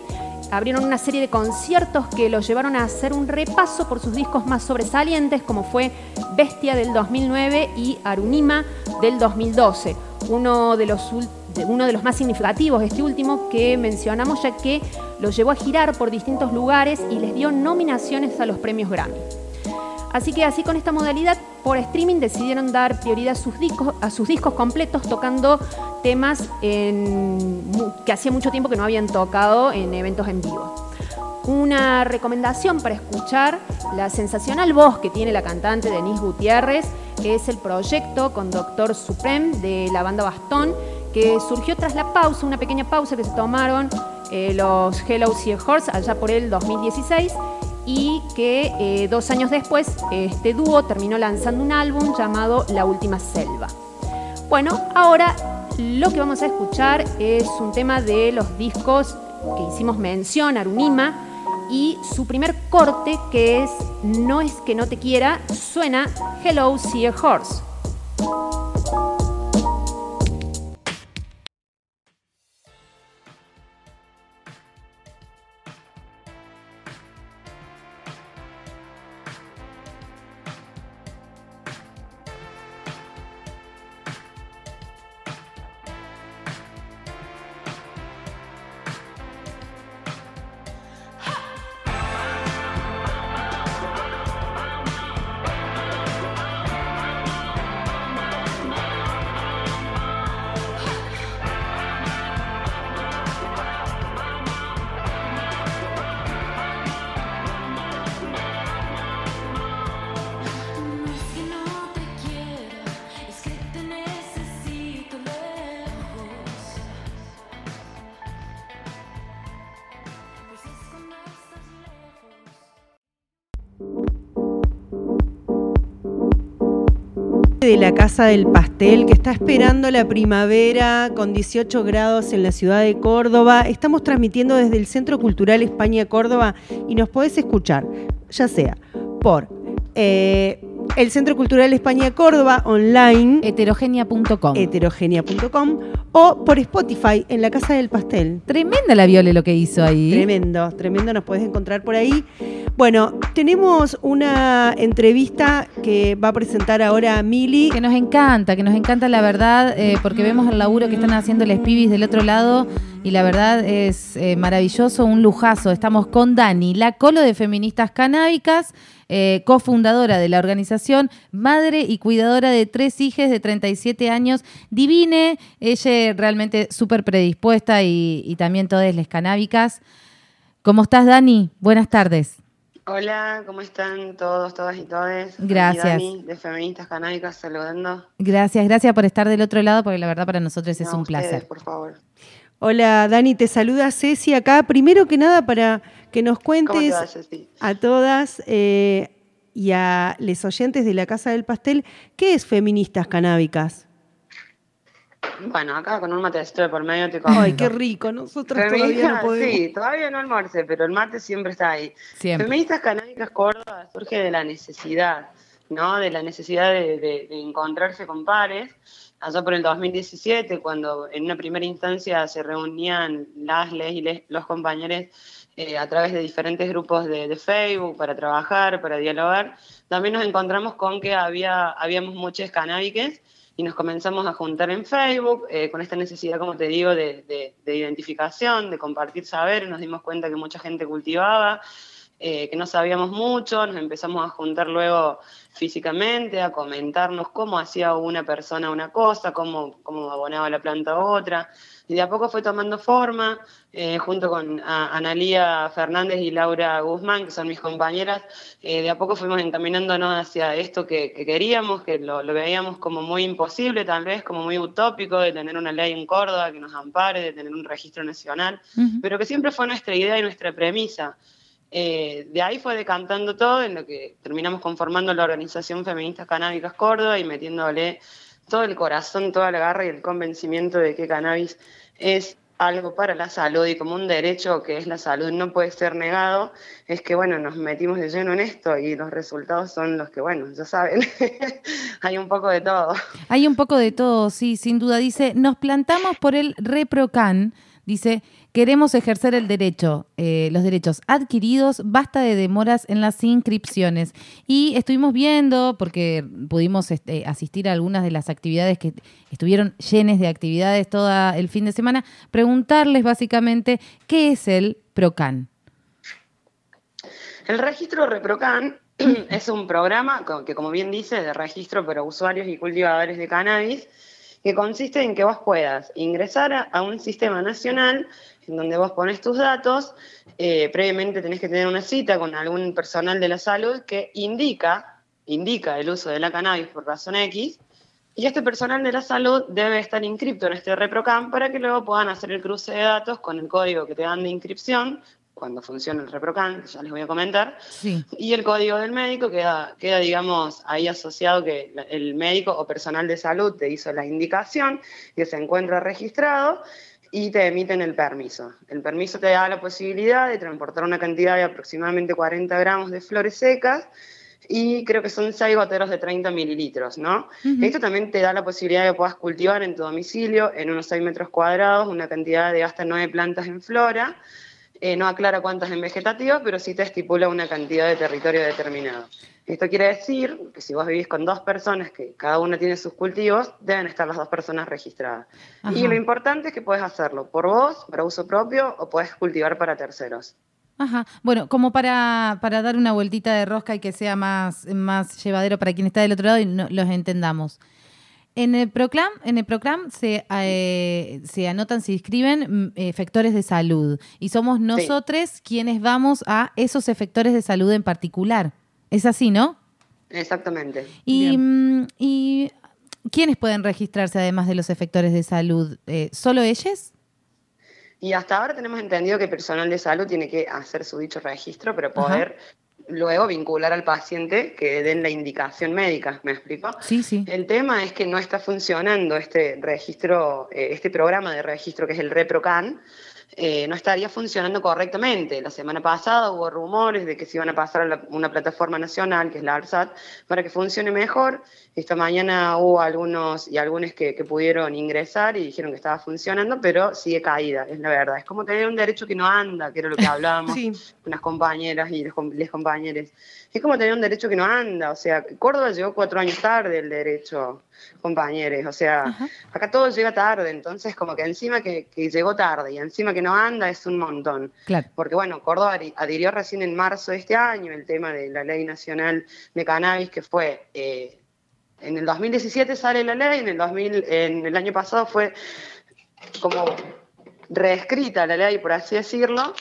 abrieron una serie de conciertos que los llevaron a hacer un repaso por sus discos más sobresalientes, como fue Bestia del 2009 y Arunima del 2012. Uno de los, uno de los más significativos, este último, que mencionamos, ya que los llevó a girar por distintos lugares y les dio nominaciones a los premios Grammy. Así que así con esta modalidad por streaming decidieron dar prioridad a sus discos, a sus discos completos tocando temas que hacía mucho tiempo que no habían tocado en eventos en vivo. Una recomendación para escuchar la sensacional voz que tiene la cantante Denise Gutiérrez es el proyecto con Doctor Supreme de la banda Bastón que surgió tras la pausa, una pequeña pausa que se tomaron eh, los Hello Sea Horse allá por el 2016 y que eh, dos años después este dúo terminó lanzando un álbum llamado La Última Selva. Bueno, ahora lo que vamos a escuchar es un tema de los discos que hicimos mención, Arunima, y su primer corte que es No es que no te quiera, suena Hello Sea Horse. Gente de la Casa del Pastel que está esperando la primavera con 18 grados en la ciudad de Córdoba. Estamos transmitiendo desde el Centro Cultural España Córdoba y nos podés escuchar, ya sea por eh, el Centro Cultural España Córdoba online, Heterogenia.com. heterogenia.com o por Spotify en la Casa del Pastel. Tremenda la Viole lo que hizo ahí. Tremendo, tremendo, nos podés encontrar por ahí. Bueno, tenemos una entrevista que va a presentar ahora Mili. Que nos encanta, que nos encanta la verdad, eh, porque vemos el laburo que están haciendo los pibis del otro lado y la verdad es eh, maravilloso, un lujazo. Estamos con Dani, la colo de feministas canábicas, eh, cofundadora de la organización, madre y cuidadora de tres hijas de 37 años. Divine, ella realmente súper predispuesta y, y también todas las canábicas. ¿Cómo estás, Dani? Buenas tardes. Hola, ¿cómo están todos, todas y todes? Gracias. Dani, de Feministas Canábicas, saludando. Gracias, gracias por estar del otro lado, porque la verdad para nosotros es un ustedes, placer. por favor. Hola Dani, te saluda Ceci acá. Primero que nada para que nos ¿Cómo te cuentes va, a todas eh, y a los oyentes de la Casa del Pastel, ¿qué es Feministas Canábicas? Bueno, acá con un matecito de por medio te comento. Ay, qué rico, nosotros todavía no podemos. sí, todavía no almorcé, pero el mate siempre está ahí. Siempre. Feministas Canábicas Córdoba surge de la necesidad, ¿no? De la necesidad de, de- de encontrarse con pares. Allá por el 2017, cuando en una primera instancia se reunían las, les y les- los compañeros eh, a través de diferentes grupos de, de Facebook para trabajar, para dialogar, también nos encontramos con que había, habíamos muchos canábiques y nos comenzamos a juntar en Facebook eh, con esta necesidad, como te digo, de, de- de identificación, de compartir saber. Nos dimos cuenta que mucha gente cultivaba, eh, que no sabíamos mucho, nos empezamos a juntar luego físicamente, a comentarnos cómo hacía una persona una cosa, cómo, cómo abonaba la planta otra. Y de a poco fue tomando forma, eh, junto con a- Analía Fernández y Laura Guzmán, que son mis compañeras, eh, de a poco fuimos encaminándonos hacia esto que, que queríamos, que lo, lo veíamos como muy imposible, tal vez como muy utópico, de tener una ley en Córdoba que nos ampare, de tener un registro nacional, Ujú. pero que siempre fue nuestra idea y nuestra premisa. Eh, de ahí fue decantando todo en lo que terminamos conformando la organización Feministas Canábicas Córdoba y metiéndole todo el corazón, toda la garra y el convencimiento de que cannabis es algo para la salud y como un derecho que es la salud no puede ser negado, es que bueno, nos metimos de lleno en esto y los resultados son los que, bueno, ya saben, hay un poco de todo. Hay un poco de todo, sí, sin duda. Dice, nos plantamos por el ReproCan. Dice, queremos ejercer el derecho, eh, los derechos adquiridos, basta de demoras en las inscripciones. Y estuvimos viendo, porque pudimos este, asistir a algunas de las actividades que estuvieron llenas de actividades todo el fin de semana, preguntarles básicamente qué es el PROCAN. El registro ReproCan es un programa que, como bien dice, de registro para usuarios y cultivadores de cannabis, que consiste en que vos puedas ingresar a, un sistema nacional en donde vos pones tus datos, eh, previamente tenés que tener una cita con algún personal de la salud que indica, indica el uso de la cannabis por razón X, y este personal de la salud debe estar inscripto en este ReproCam para que luego puedan hacer el cruce de datos con el código que te dan de inscripción cuando funciona el ReproCam, que ya les voy a comentar, Sí. y el código del médico queda, queda, digamos, ahí asociado que el médico o personal de salud te hizo la indicación, que se encuentra registrado y te emiten el permiso. El permiso te da la posibilidad de transportar una cantidad de aproximadamente 40 gramos de flores secas y creo que son 6 goteros de 30 mililitros, ¿no? Esto también te da la posibilidad de que puedas cultivar en tu domicilio, en unos 6 metros cuadrados, una cantidad de hasta 9 plantas en flora. Eh, no aclara cuántas en vegetativa, pero sí te estipula una cantidad de territorio determinado. Esto quiere decir que si vos vivís con dos personas que cada una tiene sus cultivos, deben estar las dos personas registradas. Y lo importante es que puedes hacerlo por vos, para uso propio, o puedes cultivar para terceros. Ajá. Bueno, como para, para dar una vueltita de rosca y que sea más, más llevadero para quien está del otro lado y no- los entendamos. En el Proclam, en el Proclam se, eh, se anotan, se inscriben mm, efectores de salud y somos nosotros quienes vamos a esos efectores de salud en particular. Es así, ¿no? Exactamente. Y, mm, y ¿quiénes pueden registrarse además de los efectores de salud? Eh, ¿Solo ellos? Y hasta ahora tenemos entendido que el personal de salud tiene que hacer su dicho registro para poder luego vincular al paciente que den la indicación médica, ¿me explico? Sí, sí. El tema es que no está funcionando este registro, eh, este programa de registro que es el ReproCan, eh, no estaría funcionando correctamente. La semana pasada hubo rumores de que se iban a pasar a una plataforma nacional, que es la ARSAT, para que funcione mejor. Esta mañana hubo algunos y algunos que, que, pudieron ingresar y dijeron que estaba funcionando, pero sigue caída, es la verdad. Es como tener un derecho que no anda, que era lo que hablábamos con las compañeras y los, compañeros. Es como tener un derecho que no anda, o sea, Córdoba llegó cuatro años tarde el derecho, compañeros, o sea, acá todo llega tarde, entonces como que encima que, llegó tarde y encima que no anda es un montón. Claro. Porque bueno, Córdoba adhirió recién en marzo de este año el tema de la ley nacional de cannabis que fue... Eh, en el 2017 sale la ley, en el, 2000, en el año pasado fue como reescrita la ley, por así decirlo,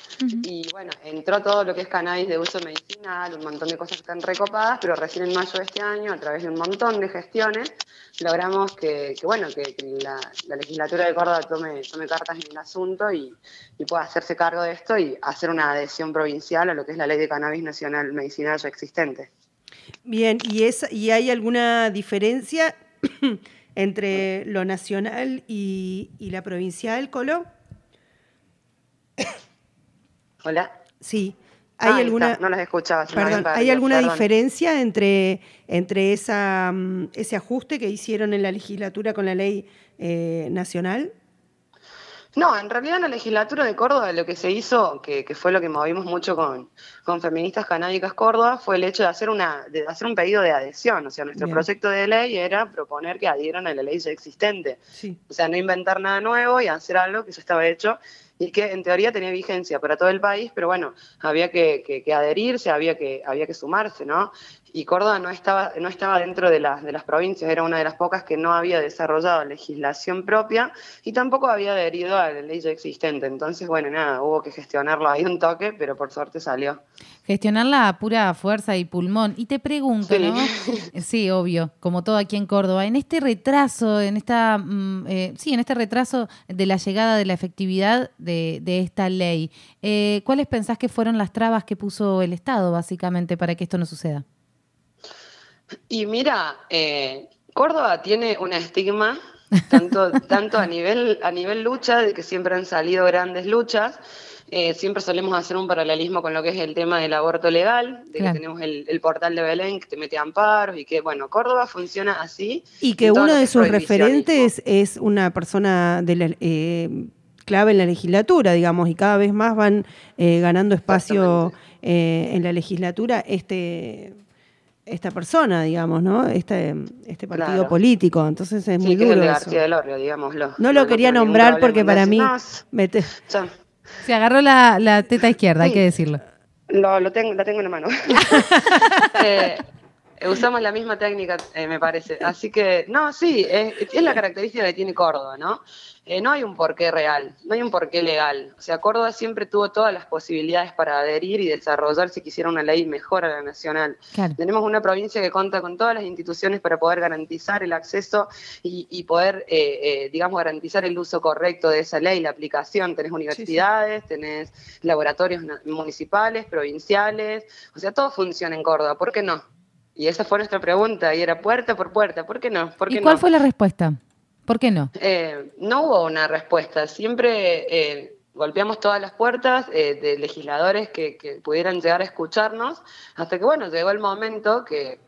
y bueno, entró todo lo que es cannabis de uso medicinal, un montón de cosas que están recopadas, pero recién en mayo de este año, a través de un montón de gestiones, logramos que, bueno, que, la, legislatura de Córdoba tome, tome cartas en el asunto y, y, pueda hacerse cargo de esto y hacer una adhesión provincial a lo que es la ley de cannabis nacional medicinal ya existente. Bien, ¿y, es, ¿y hay alguna diferencia entre lo nacional y, la provincial, Colo? Hola. Sí. ¿Hay alguna, no las escuchaba. Perdón, ¿hay alguna diferencia entre, entre esa, mm, ese ajuste que hicieron en la legislatura con la ley eh, nacional? No, en realidad en la legislatura de Córdoba lo que se hizo, que, fue lo que movimos mucho con, con, Feministas Canábicas Córdoba, fue el hecho de hacer, una, de hacer un pedido de adhesión. O sea, nuestro proyecto de ley era proponer que adhieran a la ley ya existente. O sea, no inventar nada nuevo y hacer algo que ya estaba hecho y que en teoría tenía vigencia para todo el país, pero bueno, había que, que adherirse, había que, había que sumarse, ¿no? Y Córdoba no estaba, no estaba dentro de, las de las provincias, era una de las pocas que no había desarrollado legislación propia y tampoco había adherido a la ley ya existente. Entonces, bueno, nada, hubo que gestionarlo ahí un toque, pero por suerte salió. Gestionarla a pura fuerza y pulmón. Y te pregunto, ¿no? sí, obvio, como todo aquí en Córdoba, en este retraso, en esta, mm, eh, sí, en este retraso de la llegada de la efectividad de, esta ley, eh, ¿cuáles pensás que fueron las trabas que puso el Estado, básicamente, para que esto no suceda? Y mira, eh, Córdoba tiene un estigma, tanto, tanto a, nivel, a nivel lucha, de que siempre han salido grandes luchas, eh, siempre solemos hacer un paralelismo con lo que es el tema del aborto legal, de que tenemos el, portal de Belén que te mete amparos y que, bueno, Córdoba funciona así. Y que uno de sus referentes es una persona de eh, clave en la legislatura, digamos, y cada vez más van ganando espacio en la legislatura. Este esta persona, digamos, ¿no? Este, este partido político. Entonces es muy duro. digámoslo. No lo quería nombrar porque para mí. Se agarró la, teta izquierda, hay que decirlo. Lo, tengo, la tengo en la mano. Eh, usamos la misma técnica, eh, me parece. Así que, no, sí, es, la característica que tiene Córdoba, ¿no? Eh, no hay un porqué real, no hay un porqué legal. O sea, Córdoba siempre tuvo todas las posibilidades para adherir y desarrollar si quisiera una ley mejor a la nacional. Tenemos una provincia que cuenta con todas las instituciones para poder garantizar el acceso y, poder, eh, eh, digamos, garantizar el uso correcto de esa ley, la aplicación. Tenés universidades, tenés laboratorios municipales, provinciales, o sea, todo funciona en Córdoba. ¿Por qué no? Y esa fue nuestra pregunta, y era puerta por puerta, ¿por qué no? ¿Por qué ¿Y cuál fue la respuesta? ¿Por qué no? Eh, no hubo una respuesta. Siempre eh, golpeamos todas las puertas eh, de legisladores que, que, pudieran llegar a escucharnos, hasta que, bueno, llegó el momento que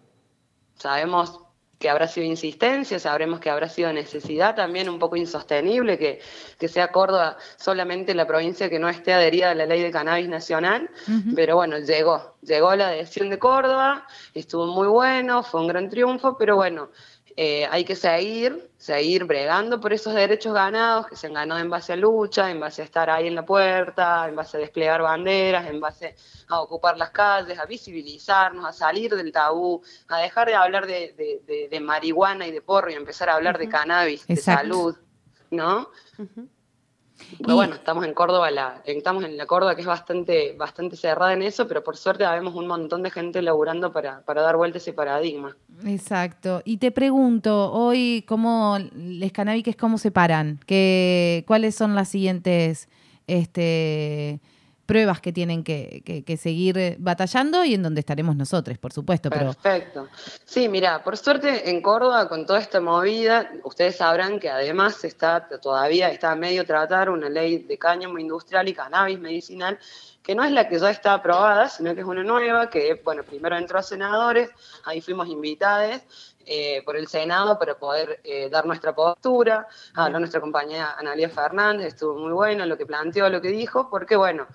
sabemos que habrá sido insistencia, sabremos que habrá sido necesidad también un poco insostenible que, que sea Córdoba solamente la provincia que no esté adherida a la ley de cannabis nacional, pero bueno, llegó, llegó la adhesión de Córdoba, estuvo muy bueno, fue un gran triunfo, pero bueno, eh, hay que seguir, seguir bregando por esos derechos ganados que se han ganado en base a lucha, en base a estar ahí en la puerta, en base a desplegar banderas, en base a ocupar las calles, a visibilizarnos, a salir del tabú, a dejar de hablar de, marihuana y de porro y empezar a hablar de cannabis, de salud, ¿no? Pero bueno, estamos en Córdoba, la, estamos en la Córdoba que es bastante, bastante cerrada en eso, pero por suerte vemos un montón de gente laburando para, para dar vuelta ese paradigma. Exacto. Y te pregunto, hoy, ¿cómo les canábicos cómo se paran? ¿Qué, ¿Cuáles son las siguientes este, pruebas que tienen que, que- que seguir eh, batallando y en donde estaremos nosotros, por supuesto. Perfecto. Sí, mira, por suerte en Córdoba con toda esta movida, ustedes sabrán que además está todavía está a medio tratar una ley de cáñamo industrial y cannabis medicinal que no es la que ya está aprobada, sino que es una nueva que, bueno, primero entró a senadores, ahí fuimos invitados eh, por el Senado para poder eh, dar nuestra postura. Habló nuestra compañera Analia Fernández, estuvo muy bueno lo que planteó, lo que dijo, porque, bueno,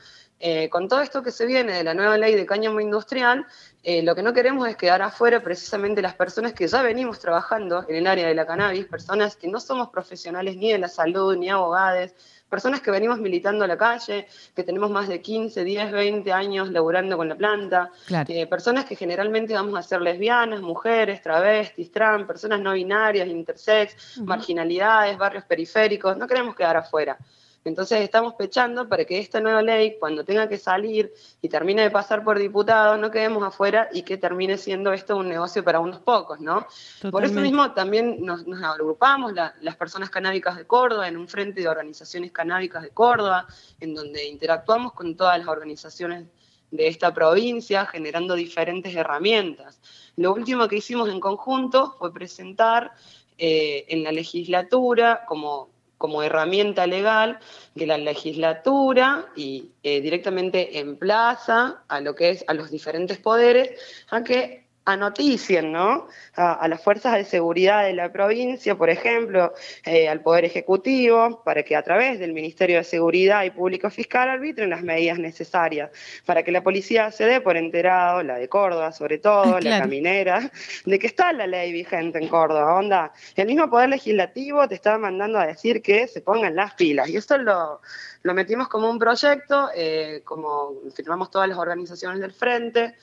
eh, con todo esto que se viene de la nueva ley de cáñamo industrial, eh, lo que no queremos es quedar afuera precisamente las personas que ya venimos trabajando en el área de la cannabis, personas que no somos profesionales ni de la salud, ni abogados, personas que venimos militando a la calle, que tenemos más de 15, 10, 20 años laburando con la planta, Claro. eh, personas que generalmente vamos a ser lesbianas, mujeres, travestis, trans, personas no binarias, intersex, marginalidades, barrios periféricos, no queremos quedar afuera. Entonces estamos pechando para que esta nueva ley, cuando tenga que salir y termine de pasar por diputados, no quedemos afuera y que termine siendo esto un negocio para unos pocos, ¿no? Por eso mismo también nos, nos agrupamos la- las personas canábicas de Córdoba en un frente de organizaciones canábicas de Córdoba, en donde interactuamos con todas las organizaciones de esta provincia, generando diferentes herramientas. Lo último que hicimos en conjunto fue presentar eh, en la legislatura como, como herramienta legal que la legislatura y eh, directamente emplaza a lo que es a los diferentes poderes a que anoticien ¿no? a, a las fuerzas de seguridad de la provincia, por ejemplo, eh, al Poder Ejecutivo, para que a través del Ministerio de Seguridad y Público Fiscal arbitren las medidas necesarias, para que la policía se dé por enterado, la de Córdoba sobre todo, Ah, claro. la caminera, de que está la ley vigente en Córdoba, onda. El mismo Poder Legislativo te está mandando a decir que se pongan las pilas, y esto lo, lo metimos como un proyecto, eh, como firmamos todas las organizaciones del frente,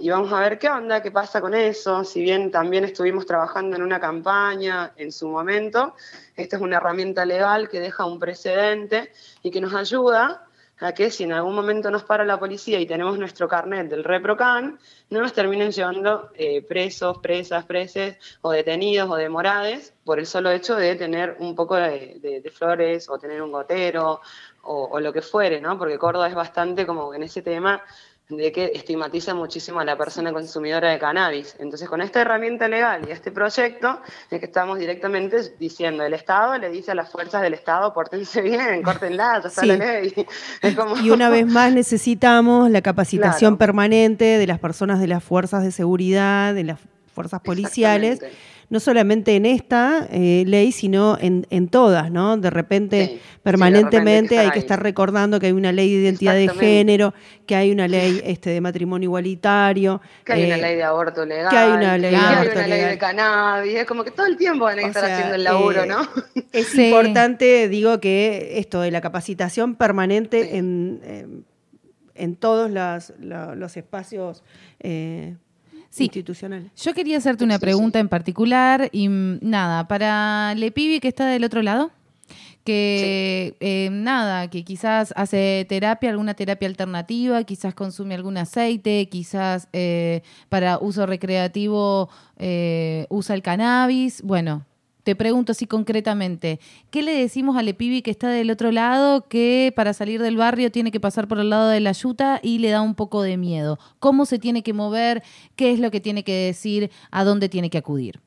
y vamos a ver qué onda, qué pasa con eso. Si bien también estuvimos trabajando en una campaña en su momento, esta es una herramienta legal que deja un precedente y que nos ayuda a que si en algún momento nos para la policía y tenemos nuestro carnet del ReproCan, no nos terminen llevando eh, presos, presas, preses o detenidos o demorades por el solo hecho de tener un poco de, flores o tener un gotero o, o lo que fuere, ¿no? Porque Córdoba es bastante como en ese tema de que estigmatiza muchísimo a la persona consumidora de cannabis. Entonces, con esta herramienta legal y este proyecto, es que estamos directamente diciendo, el Estado le dice a las fuerzas del Estado, pórtense bien, córtenla, ya Sí. la ley. Es como- Y una vez más necesitamos la capacitación Claro. permanente de las personas de las fuerzas de seguridad, de las fuerzas policiales. No solamente en esta eh, ley, sino en, en todas, ¿no? De repente, Sí, sí, de permanentemente repente hay que estar recordando que hay una ley de identidad de género, que hay una ley este, de matrimonio igualitario. Que hay una eh, ley de aborto legal. que hay una ley de que hay aborto una ley legal. de cannabis. Es como que todo el tiempo van a O estar sea, haciendo el laburo, eh, ¿no? Es Sí. importante, digo, que esto de la capacitación permanente Sí. en, en- en todos la- los espacios eh, Sí. yo quería hacerte una pregunta en particular y mm, nada, para Lepibi que está del otro lado, que eh, nada, que quizás hace terapia, alguna terapia alternativa, quizás consume algún aceite, quizás eh, para uso recreativo eh, usa el cannabis. Bueno, te pregunto así concretamente, ¿qué le decimos a Lepibi que está del otro lado que para salir del barrio tiene que pasar por el lado de la yuta y le da un poco de miedo? ¿Cómo se tiene que mover? ¿Qué es lo que tiene que decir? ¿A dónde tiene que acudir?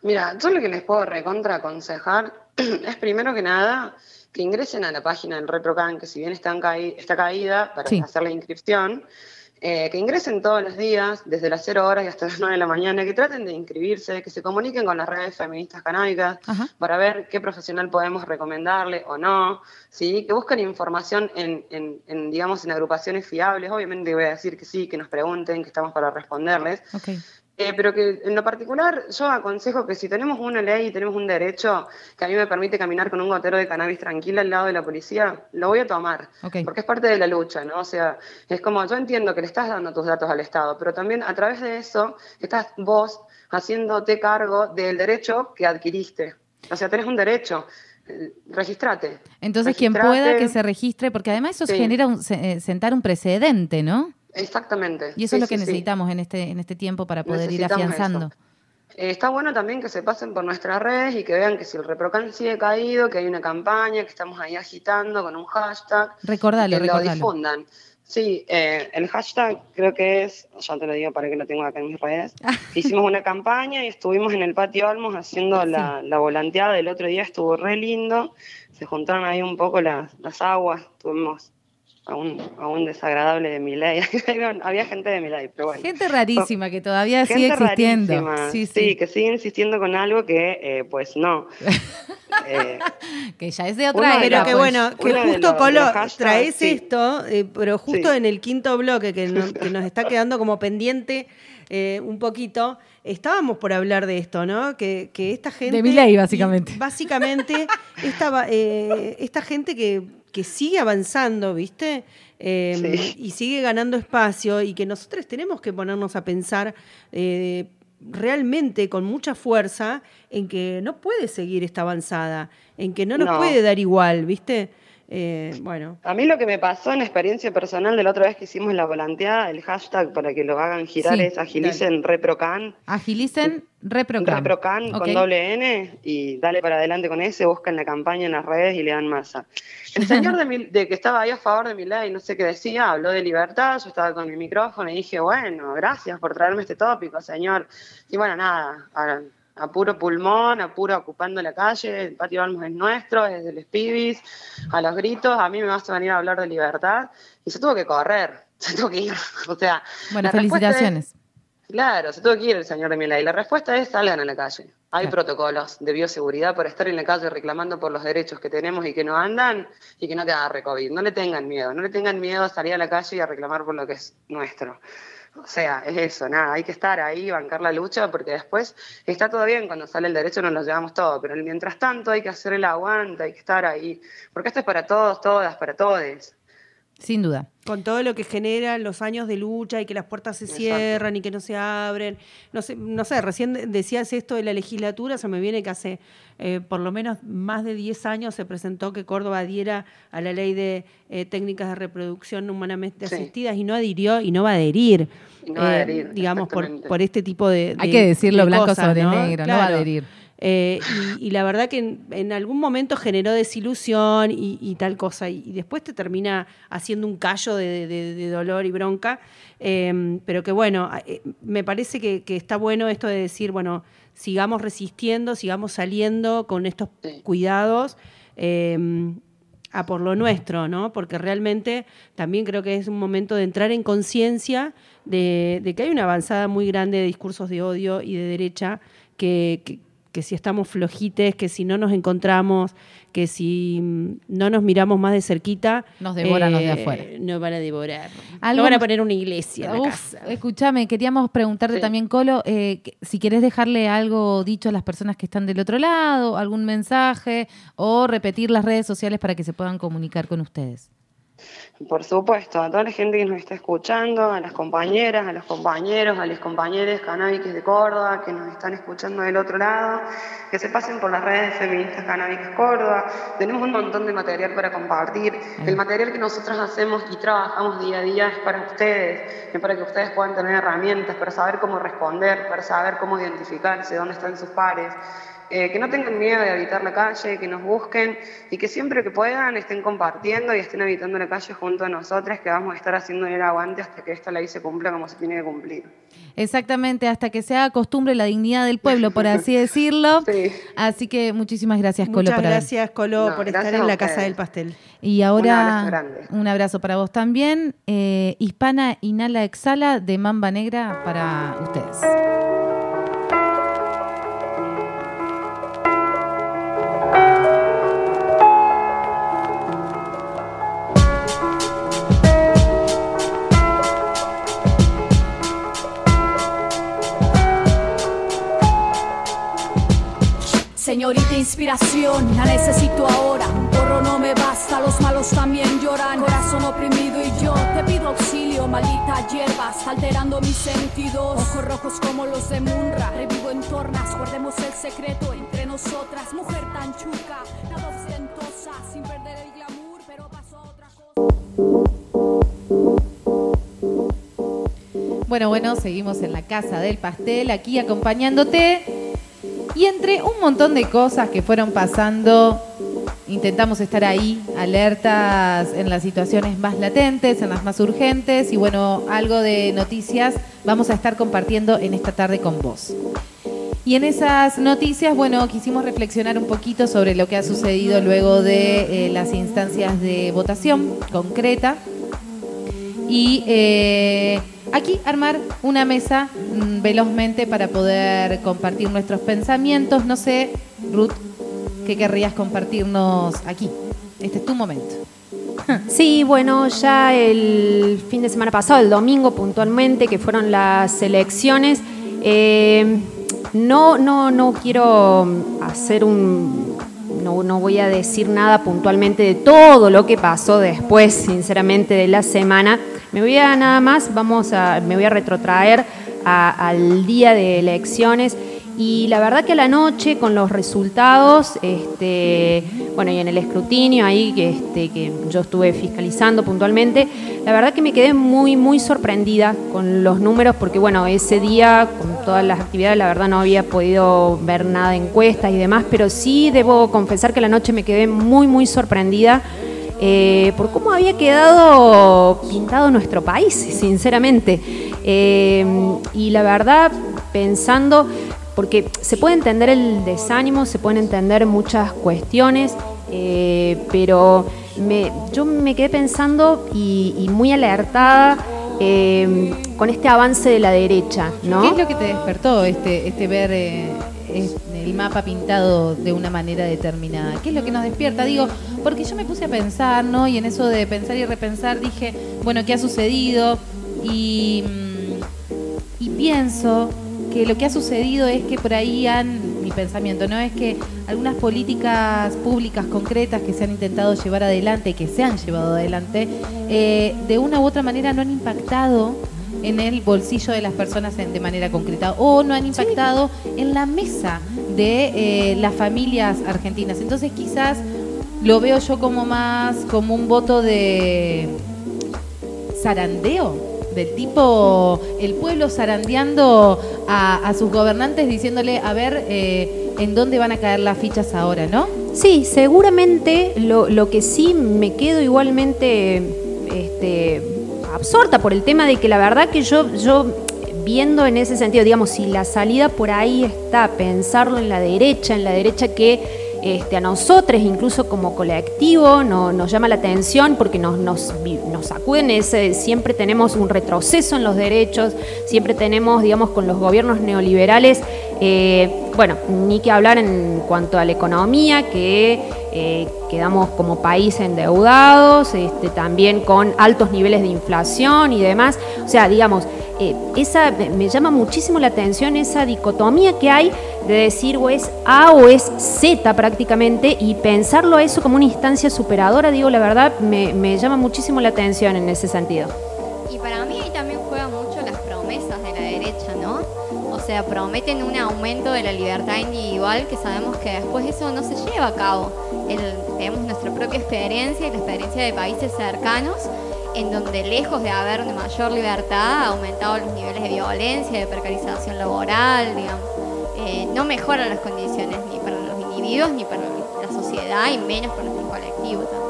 Mira, yo lo que les puedo recontra aconsejar es primero que nada que ingresen a la página del ReproCan, que si bien está, caída para Sí. hacer la inscripción, eh, que ingresen todos los días, desde las 0 horas y hasta las 9 de la mañana, que traten de inscribirse, que se comuniquen con las redes feministas canábicas Ajá. para ver qué profesional podemos recomendarle o no, ¿sí? que busquen información en, en- en, digamos, en agrupaciones fiables, obviamente voy a decir que sí, que nos pregunten, que estamos para responderles. Eh, pero que en lo particular yo aconsejo que si tenemos una ley y tenemos un derecho que a mí me permite caminar con un gotero de cannabis tranquila al lado de la policía, lo voy a tomar, porque es parte de la lucha, ¿no? O sea, es como yo entiendo que le estás dando tus datos al Estado, pero también a través de eso estás vos haciéndote cargo del derecho que adquiriste. O sea, tenés un derecho, eh, registrate. Entonces, quien pueda que se registre, porque además eso Sí. genera un, eh, sentar un precedente, ¿no? Exactamente. Y eso Sí, es lo que sí, sí. necesitamos en este, en este tiempo para poder ir afianzando. eso. Eh, está bueno también que se pasen por nuestras redes y que vean que si el ReproCan sigue caído, que hay una campaña, que estamos ahí agitando con un hashtag. Recordalo, que recordalo. lo difundan. Sí, eh, el hashtag creo que es, ya te lo digo para que lo tengo acá en mis redes. Hicimos una campaña y estuvimos en el patio Olmos haciendo la, la volanteada. El otro día estuvo re lindo. Se juntaron ahí un poco las, las aguas. Tuvimos a un, a un desagradable de Miley. Había gente de Miley, pero bueno. Gente rarísima que todavía Gente sigue existiendo. Sí, sí, sí. que sigue insistiendo con algo que, eh, pues no. Eh, Que ya es de otra era. Pero que pues. bueno, que justo los- Colo los traes sí. esto, eh, pero justo Sí. en el quinto bloque que, no- que nos está quedando como pendiente eh, un poquito, estábamos por hablar de esto, ¿no? Que, que esta gente... De Milei, y básicamente. Básicamente, esta, eh, esta gente que, que sigue avanzando, ¿viste? Eh, Sí. Y sigue ganando espacio y que nosotros tenemos que ponernos a pensar... eh, realmente con mucha fuerza en que no puede seguir esta avanzada, en que no nos No. puede dar igual, ¿viste? Eh, bueno, a mí lo que me pasó en experiencia personal de la otra vez que hicimos la volanteada, el hashtag para que lo hagan girar Sí, es agilicen reprocan. Agilicen Reprocan. Con doble N y dale para adelante con ese, buscan la campaña en las redes y le dan masa. El señor de, mi- de que estaba ahí a favor de mi ley, no sé qué decía, habló de libertad, yo estaba con mi micrófono y dije, bueno, gracias por traerme este tópico, señor. Y bueno, nada, a, a puro pulmón, a puro ocupando la calle, el patio Olmos es nuestro, es de los pibis, a los gritos, a mí me vas a venir a hablar de libertad y se tuvo que correr, se tuvo que ir. O sea, Bueno, es- felicitaciones. Claro, se tuvo que ir el señor de Milay. La respuesta es salgan a la calle. Hay Claro. protocolos de bioseguridad para estar en la calle reclamando por los derechos que tenemos y que no andan y que no te agarre COVID. No le tengan miedo, no le tengan miedo a salir a la calle y a reclamar por lo que es nuestro. O sea, es eso, nada, hay que estar ahí, bancar la lucha, porque después está todo bien, cuando sale el derecho nos lo llevamos todo, pero mientras tanto hay que hacer el aguante, hay que estar ahí, porque esto es para todos, todas, para todos. Sin duda. con todo lo que generan los años de lucha y que las puertas se Exacto. cierran y que no se abren. No sé, no sé recién de- decías esto de la legislatura, se me viene que hace eh, por lo menos más de 10 años se presentó que Córdoba adhiera a la ley de eh, técnicas de reproducción humanamente Sí. asistidas y no adhirió y no va a adherir. Y no va a eh, adherir, digamos, por, por este tipo de... Hay que decirlo de blanco cosas, sobre negro, no va a adherir. Eh, y, y la verdad que en, en algún momento generó desilusión y, y tal cosa, y, y después te termina haciendo un callo de, de- de dolor y bronca, Eh, pero que bueno, eh, me parece que, que está bueno esto de decir, bueno, sigamos resistiendo, sigamos saliendo con estos cuidados. eh, a por lo nuestro, ¿no? Porque realmente también creo que es un momento de entrar en conciencia de, de que hay una avanzada muy grande de discursos de odio y de derecha, que, que- que si estamos flojites, que si no nos encontramos, que si mm, no nos miramos más de cerquita, eh, Nos devoran los de afuera. Nos van a devorar. No van a poner una iglesia en la casa. escúchame, queríamos preguntarte Sí. también, Colo, eh, si querés dejarle algo dicho a las personas que están del otro lado, algún mensaje, o repetir las redes sociales para que se puedan comunicar con ustedes. Por supuesto, a toda la gente que nos está escuchando, a las compañeras, a los compañeros, a los compañeros canábicos de Córdoba que nos están escuchando del otro lado, que se pasen por las redes feministas canábicas Córdoba. Tenemos un montón de material para compartir. El material que nosotros hacemos y trabajamos día a día es para ustedes, es para que ustedes puedan tener herramientas para saber cómo responder, para saber cómo identificarse, dónde están sus pares. Eh, que no tengan miedo de habitar la calle, que nos busquen y que siempre que puedan estén compartiendo y estén habitando la calle junto a nosotras, que vamos a estar haciendo el aguante hasta que esta ley se cumpla como se tiene que cumplir. Exactamente, hasta que se haga costumbre la dignidad del pueblo, por así decirlo. Sí. Así que muchísimas gracias, Colo, Muchas por haber- gracias, Colo, No, por estar en la. Casa del Pastel. Y ahora Un abrazo grande. un abrazo para vos también. Eh, Hispana Inhala Exhala de Mamba Negra para ustedes. Señorita inspiración, la necesito ahora. Un porro no me basta, los malos también lloran. Corazón oprimido y yo te pido auxilio. Maldita hierba, está alterando mis sentidos. Ojos rojos como los de Munra. Revivo en tornas, guardemos el secreto entre nosotras. Mujer tan chuca, nada ostentosa, sin perder el glamour, pero pasó otra cosa. Bueno, bueno, seguimos en la casa del pastel, aquí acompañándote. Y entre un montón de cosas que fueron pasando, intentamos estar ahí, alertas en las situaciones más latentes, en las más urgentes. Y bueno, algo de noticias vamos a estar compartiendo en esta tarde con vos. Y en esas noticias, bueno, quisimos reflexionar un poquito sobre lo que ha sucedido luego de eh, las instancias de votación concreta. Y eh, aquí armar una mesa mm, velozmente para poder compartir nuestros pensamientos. No sé, Ruth, ¿qué querrías compartirnos aquí? Este es tu momento. Sí, bueno, ya el fin de semana pasado, el domingo puntualmente, que fueron las elecciones, eh, no, no, no quiero hacer un. No, no voy a decir nada puntualmente de todo lo que pasó después, sinceramente, de la semana. Me voy a nada más, vamos a, me voy a retrotraer al día de elecciones y la verdad que a la noche con los resultados, este, bueno, y en el escrutinio ahí que, este, que yo estuve fiscalizando puntualmente, la verdad que me quedé muy, muy sorprendida con los números porque, bueno, ese día con todas las actividades, la verdad no había podido ver nada encuestas y demás, pero sí debo confesar que la noche me quedé muy, muy sorprendida. Eh, por cómo había quedado pintado nuestro país, sinceramente. Eh, y la verdad, pensando, porque se puede entender el desánimo, se pueden entender muchas cuestiones, eh, pero yo me quedé pensando y, muy alertada eh, con este avance de la derecha, ¿no? ¿Qué es lo que te despertó este, este ver eh, mapa pintado de una manera determinada? ¿Qué es lo que nos despierta? Digo, porque yo me puse a pensar, ¿no? Y en eso de pensar y repensar dije, bueno, ¿qué ha sucedido? Y, mm, pienso que lo que ha sucedido es que por ahí han, mi pensamiento, ¿no? Es que algunas políticas públicas concretas que se han intentado llevar adelante, que se han llevado adelante, eh, de una u otra manera no han impactado en el bolsillo de las personas de manera concreta o no han impactado en la mesa de eh, las familias argentinas. Entonces quizás lo veo yo como más como un voto de zarandeo del tipo el pueblo zarandeando a, sus gobernantes diciéndole, a ver, eh, en dónde van a caer las fichas ahora, ¿no? Sí, seguramente lo, lo que sí me quedo igualmente este, absorta por el tema de que la verdad que yo, yo viendo en ese sentido, digamos, si la salida por ahí está, pensarlo en la derecha, en la derecha que este, a nosotros, incluso como colectivo, nos llama la atención porque nos, nos, sacuden ese, siempre tenemos un retroceso en los derechos, siempre tenemos, digamos, con los gobiernos neoliberales, eh, bueno, ni que hablar en cuanto a la economía, que eh, quedamos como país endeudados, este, también con altos niveles de inflación y demás. O sea, digamos, eh, esa me llama muchísimo la atención esa dicotomía que hay de decir o es A o es Z prácticamente y pensarlo a eso como una instancia superadora, digo la verdad, me, me llama muchísimo la atención en ese sentido. Prometen un aumento de la libertad individual que sabemos que después eso no se lleva a cabo. tenemos nuestra propia experiencia y la experiencia de países cercanos en donde lejos de haber una mayor libertad ha aumentado los niveles de violencia, de precarización laboral, digamos. Eh, no mejoran las condiciones ni para los individuos ni para la sociedad y menos para nuestro colectivo también.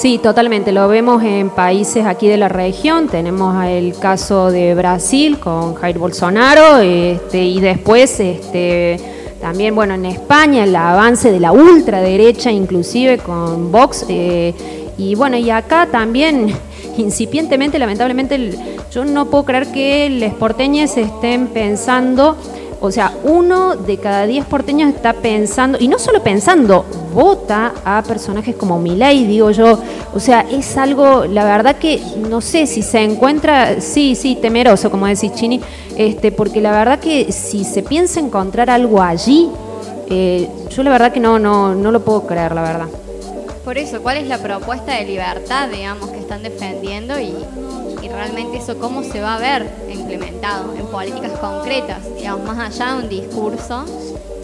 Sí, totalmente. Lo vemos en países aquí de la región. Tenemos el caso de Brasil con Jair Bolsonaro este, y después este, también, bueno, en España el avance de la ultraderecha, inclusive con Vox. Eh, y bueno, y acá también incipientemente, lamentablemente, yo no puedo creer que los porteños estén pensando, o sea, uno de cada diez porteños está pensando, y no solo pensando, vota a personajes como Milei, digo yo, o sea, es algo, la verdad que no sé si se encuentra, sí, sí, temeroso, como decís Chini, este, porque la verdad que si se piensa encontrar algo allí, eh, yo la verdad que no, no, no lo puedo creer, la verdad. Por eso, ¿cuál es la propuesta de libertad, digamos, que están defendiendo y, realmente eso cómo se va a ver implementado en políticas concretas, digamos, más allá de un discurso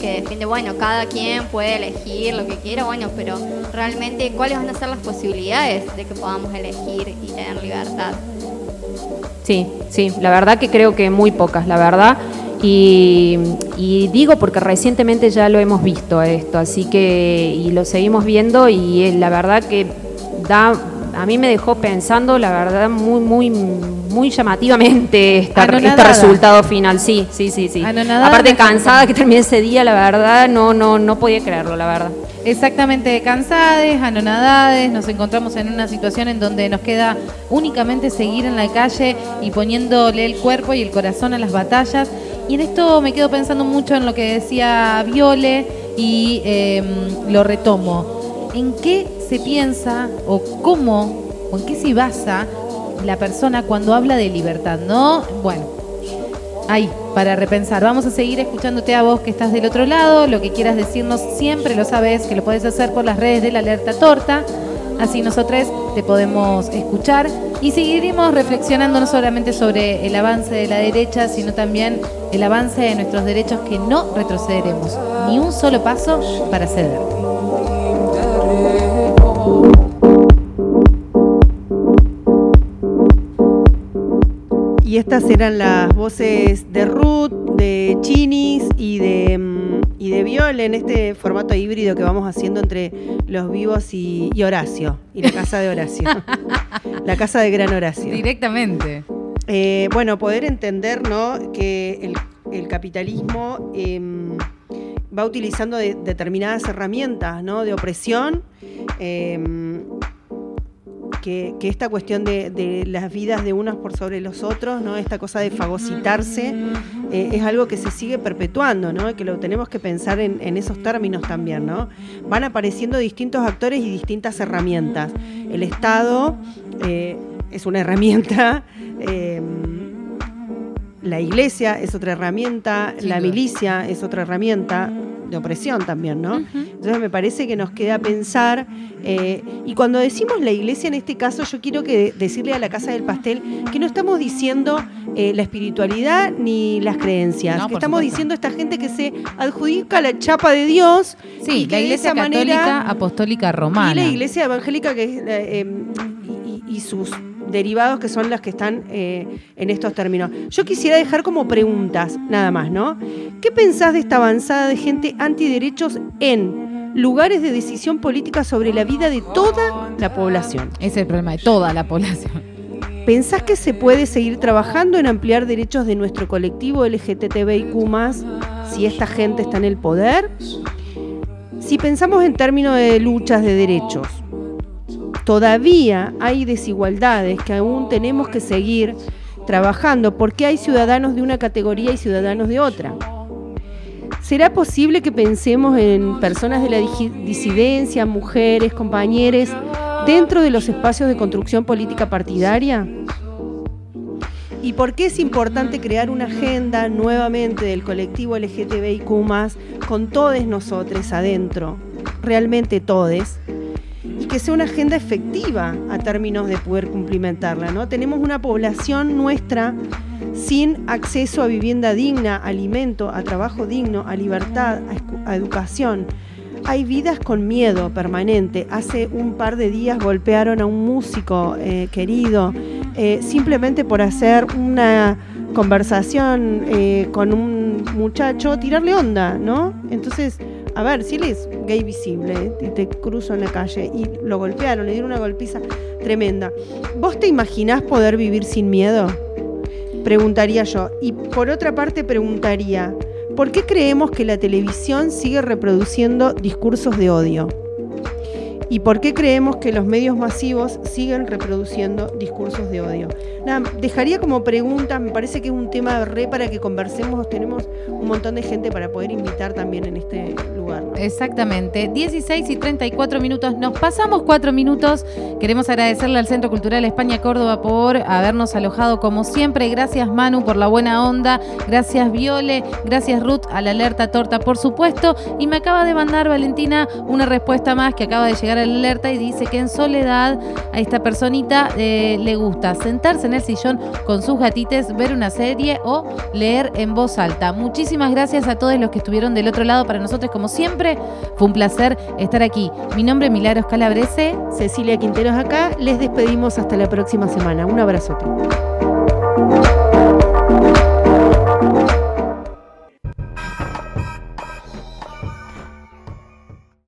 que defiende, bueno, cada quien puede elegir lo que quiera, bueno, pero realmente cuáles van a ser las posibilidades de que podamos elegir y tener libertad. Sí, sí, la verdad que creo que muy pocas, la verdad. Y, digo porque recientemente ya lo hemos visto esto, así que y lo seguimos viendo y eh, la verdad que da a mí me dejó pensando, la verdad, muy, muy, muy llamativamente esta- este resultado final. Sí, sí, sí, sí. Anonadada Aparte cansada que terminé ese día, la verdad, no, no, no podía creerlo, la verdad. Exactamente, cansades, anonadades, nos encontramos en una situación en donde nos queda únicamente seguir en la calle y poniéndole el cuerpo y el corazón a las batallas. Y en esto me quedo pensando mucho en lo que decía Viole y eh, lo retomo. ¿En qué se piensa o cómo o en qué se basa la persona cuando habla de libertad? ¿No? Bueno, Ahí, para repensar. Vamos a seguir escuchándote a vos que estás del otro lado. Lo que quieras decirnos siempre lo sabes, que lo puedes hacer por las redes de la Alerta Torta. Así nosotros te podemos escuchar y seguiremos reflexionando no solamente sobre el avance de la derecha, sino también el avance de nuestros derechos que no retrocederemos ni un solo paso para ceder. Y estas eran las voces de Ruth, de Chinis y de, mm, y de Viol en este formato híbrido que vamos haciendo entre los vivos y, y Horacio, y la casa de Horacio. la casa de Gran Horacio. Directamente. Eh, bueno, poder entender ¿no? que el, el capitalismo em, va utilizando de- determinadas herramientas ¿no? de opresión, em, que, esta cuestión de, las vidas de unos por sobre los otros, esta cosa de fagocitarse, eh, es algo que se sigue perpetuando, que lo tenemos que pensar en, en esos términos también. ¿no? Van apareciendo distintos actores y distintas herramientas. El Estado eh, es una herramienta. eh, la iglesia es otra herramienta, la milicia es otra herramienta de opresión también, ¿no? Entonces me parece que nos queda pensar, eh, y cuando decimos la iglesia en este caso, yo quiero que decirle a la Casa del Pastel que no estamos diciendo eh, la espiritualidad ni las creencias, No, que estamos supuesto. diciendo esta gente que se adjudica la chapa de Dios. y Sí, que la Iglesia Católica manera- Apostólica Romana. y la iglesia evangélica que es, eh, eh, y, sus derivados que son las que están eh, en estos términos. Yo quisiera dejar como preguntas, nada más, ¿no? ¿Qué pensás de esta avanzada de gente antiderechos en lugares de decisión política sobre la vida de toda la población? Ese es el problema de toda la población. ¿Pensás que se puede seguir trabajando en ampliar derechos de nuestro colectivo LGTBIQ si esta gente está en el poder? Si pensamos en términos de luchas de derechos, todavía hay desigualdades que aún tenemos que seguir trabajando porque hay ciudadanos de una categoría y ciudadanos de otra. ¿Será posible que pensemos en personas de la disidencia, mujeres, compañeros, dentro de los espacios de construcción política partidaria? ¿Y por qué es importante crear una agenda nuevamente del colectivo LGTBIQ con todos nosotros adentro, realmente todes, que sea una agenda efectiva a términos de poder cumplimentarla? ¿no? Tenemos una población nuestra sin acceso a vivienda digna, alimento, a trabajo digno, a libertad, a educación. Hay vidas con miedo permanente. Hace un par de días golpearon a un músico eh, querido eh, simplemente por hacer una conversación eh, con un muchacho, tirarle onda, ¿no? Entonces, a ver, si él es gay visible y te cruzo en la calle y lo golpearon, le dieron una golpiza tremenda, ¿vos te imaginás poder vivir sin miedo? Preguntaría yo. Y por otra parte preguntaría, ¿por qué creemos que la televisión sigue reproduciendo discursos de odio? ¿Y por qué creemos que los medios masivos siguen reproduciendo discursos de odio? Dejaría como pregunta, me parece que es un tema re para que conversemos, tenemos un montón de gente para poder invitar también en este Exactamente, 16 y 34 minutos. Nos pasamos cuatro minutos. Queremos agradecerle al Centro Cultural España Córdoba por habernos alojado como siempre. Gracias Manu por la buena onda. Gracias Viole. Gracias Ruth a la alerta torta, por supuesto. Y me acaba de mandar Valentina una respuesta más que acaba de llegar a la alerta y dice que en soledad a esta personita eh, le gusta sentarse en el sillón con sus gatites, ver una serie o leer en voz alta. Muchísimas gracias a todos los que estuvieron del otro lado. Para nosotros, como siempre, fue un placer estar aquí. Mi nombre es Milagros Calabrese. Cecilia Quinteros acá. Les despedimos hasta la próxima semana. Un abrazote.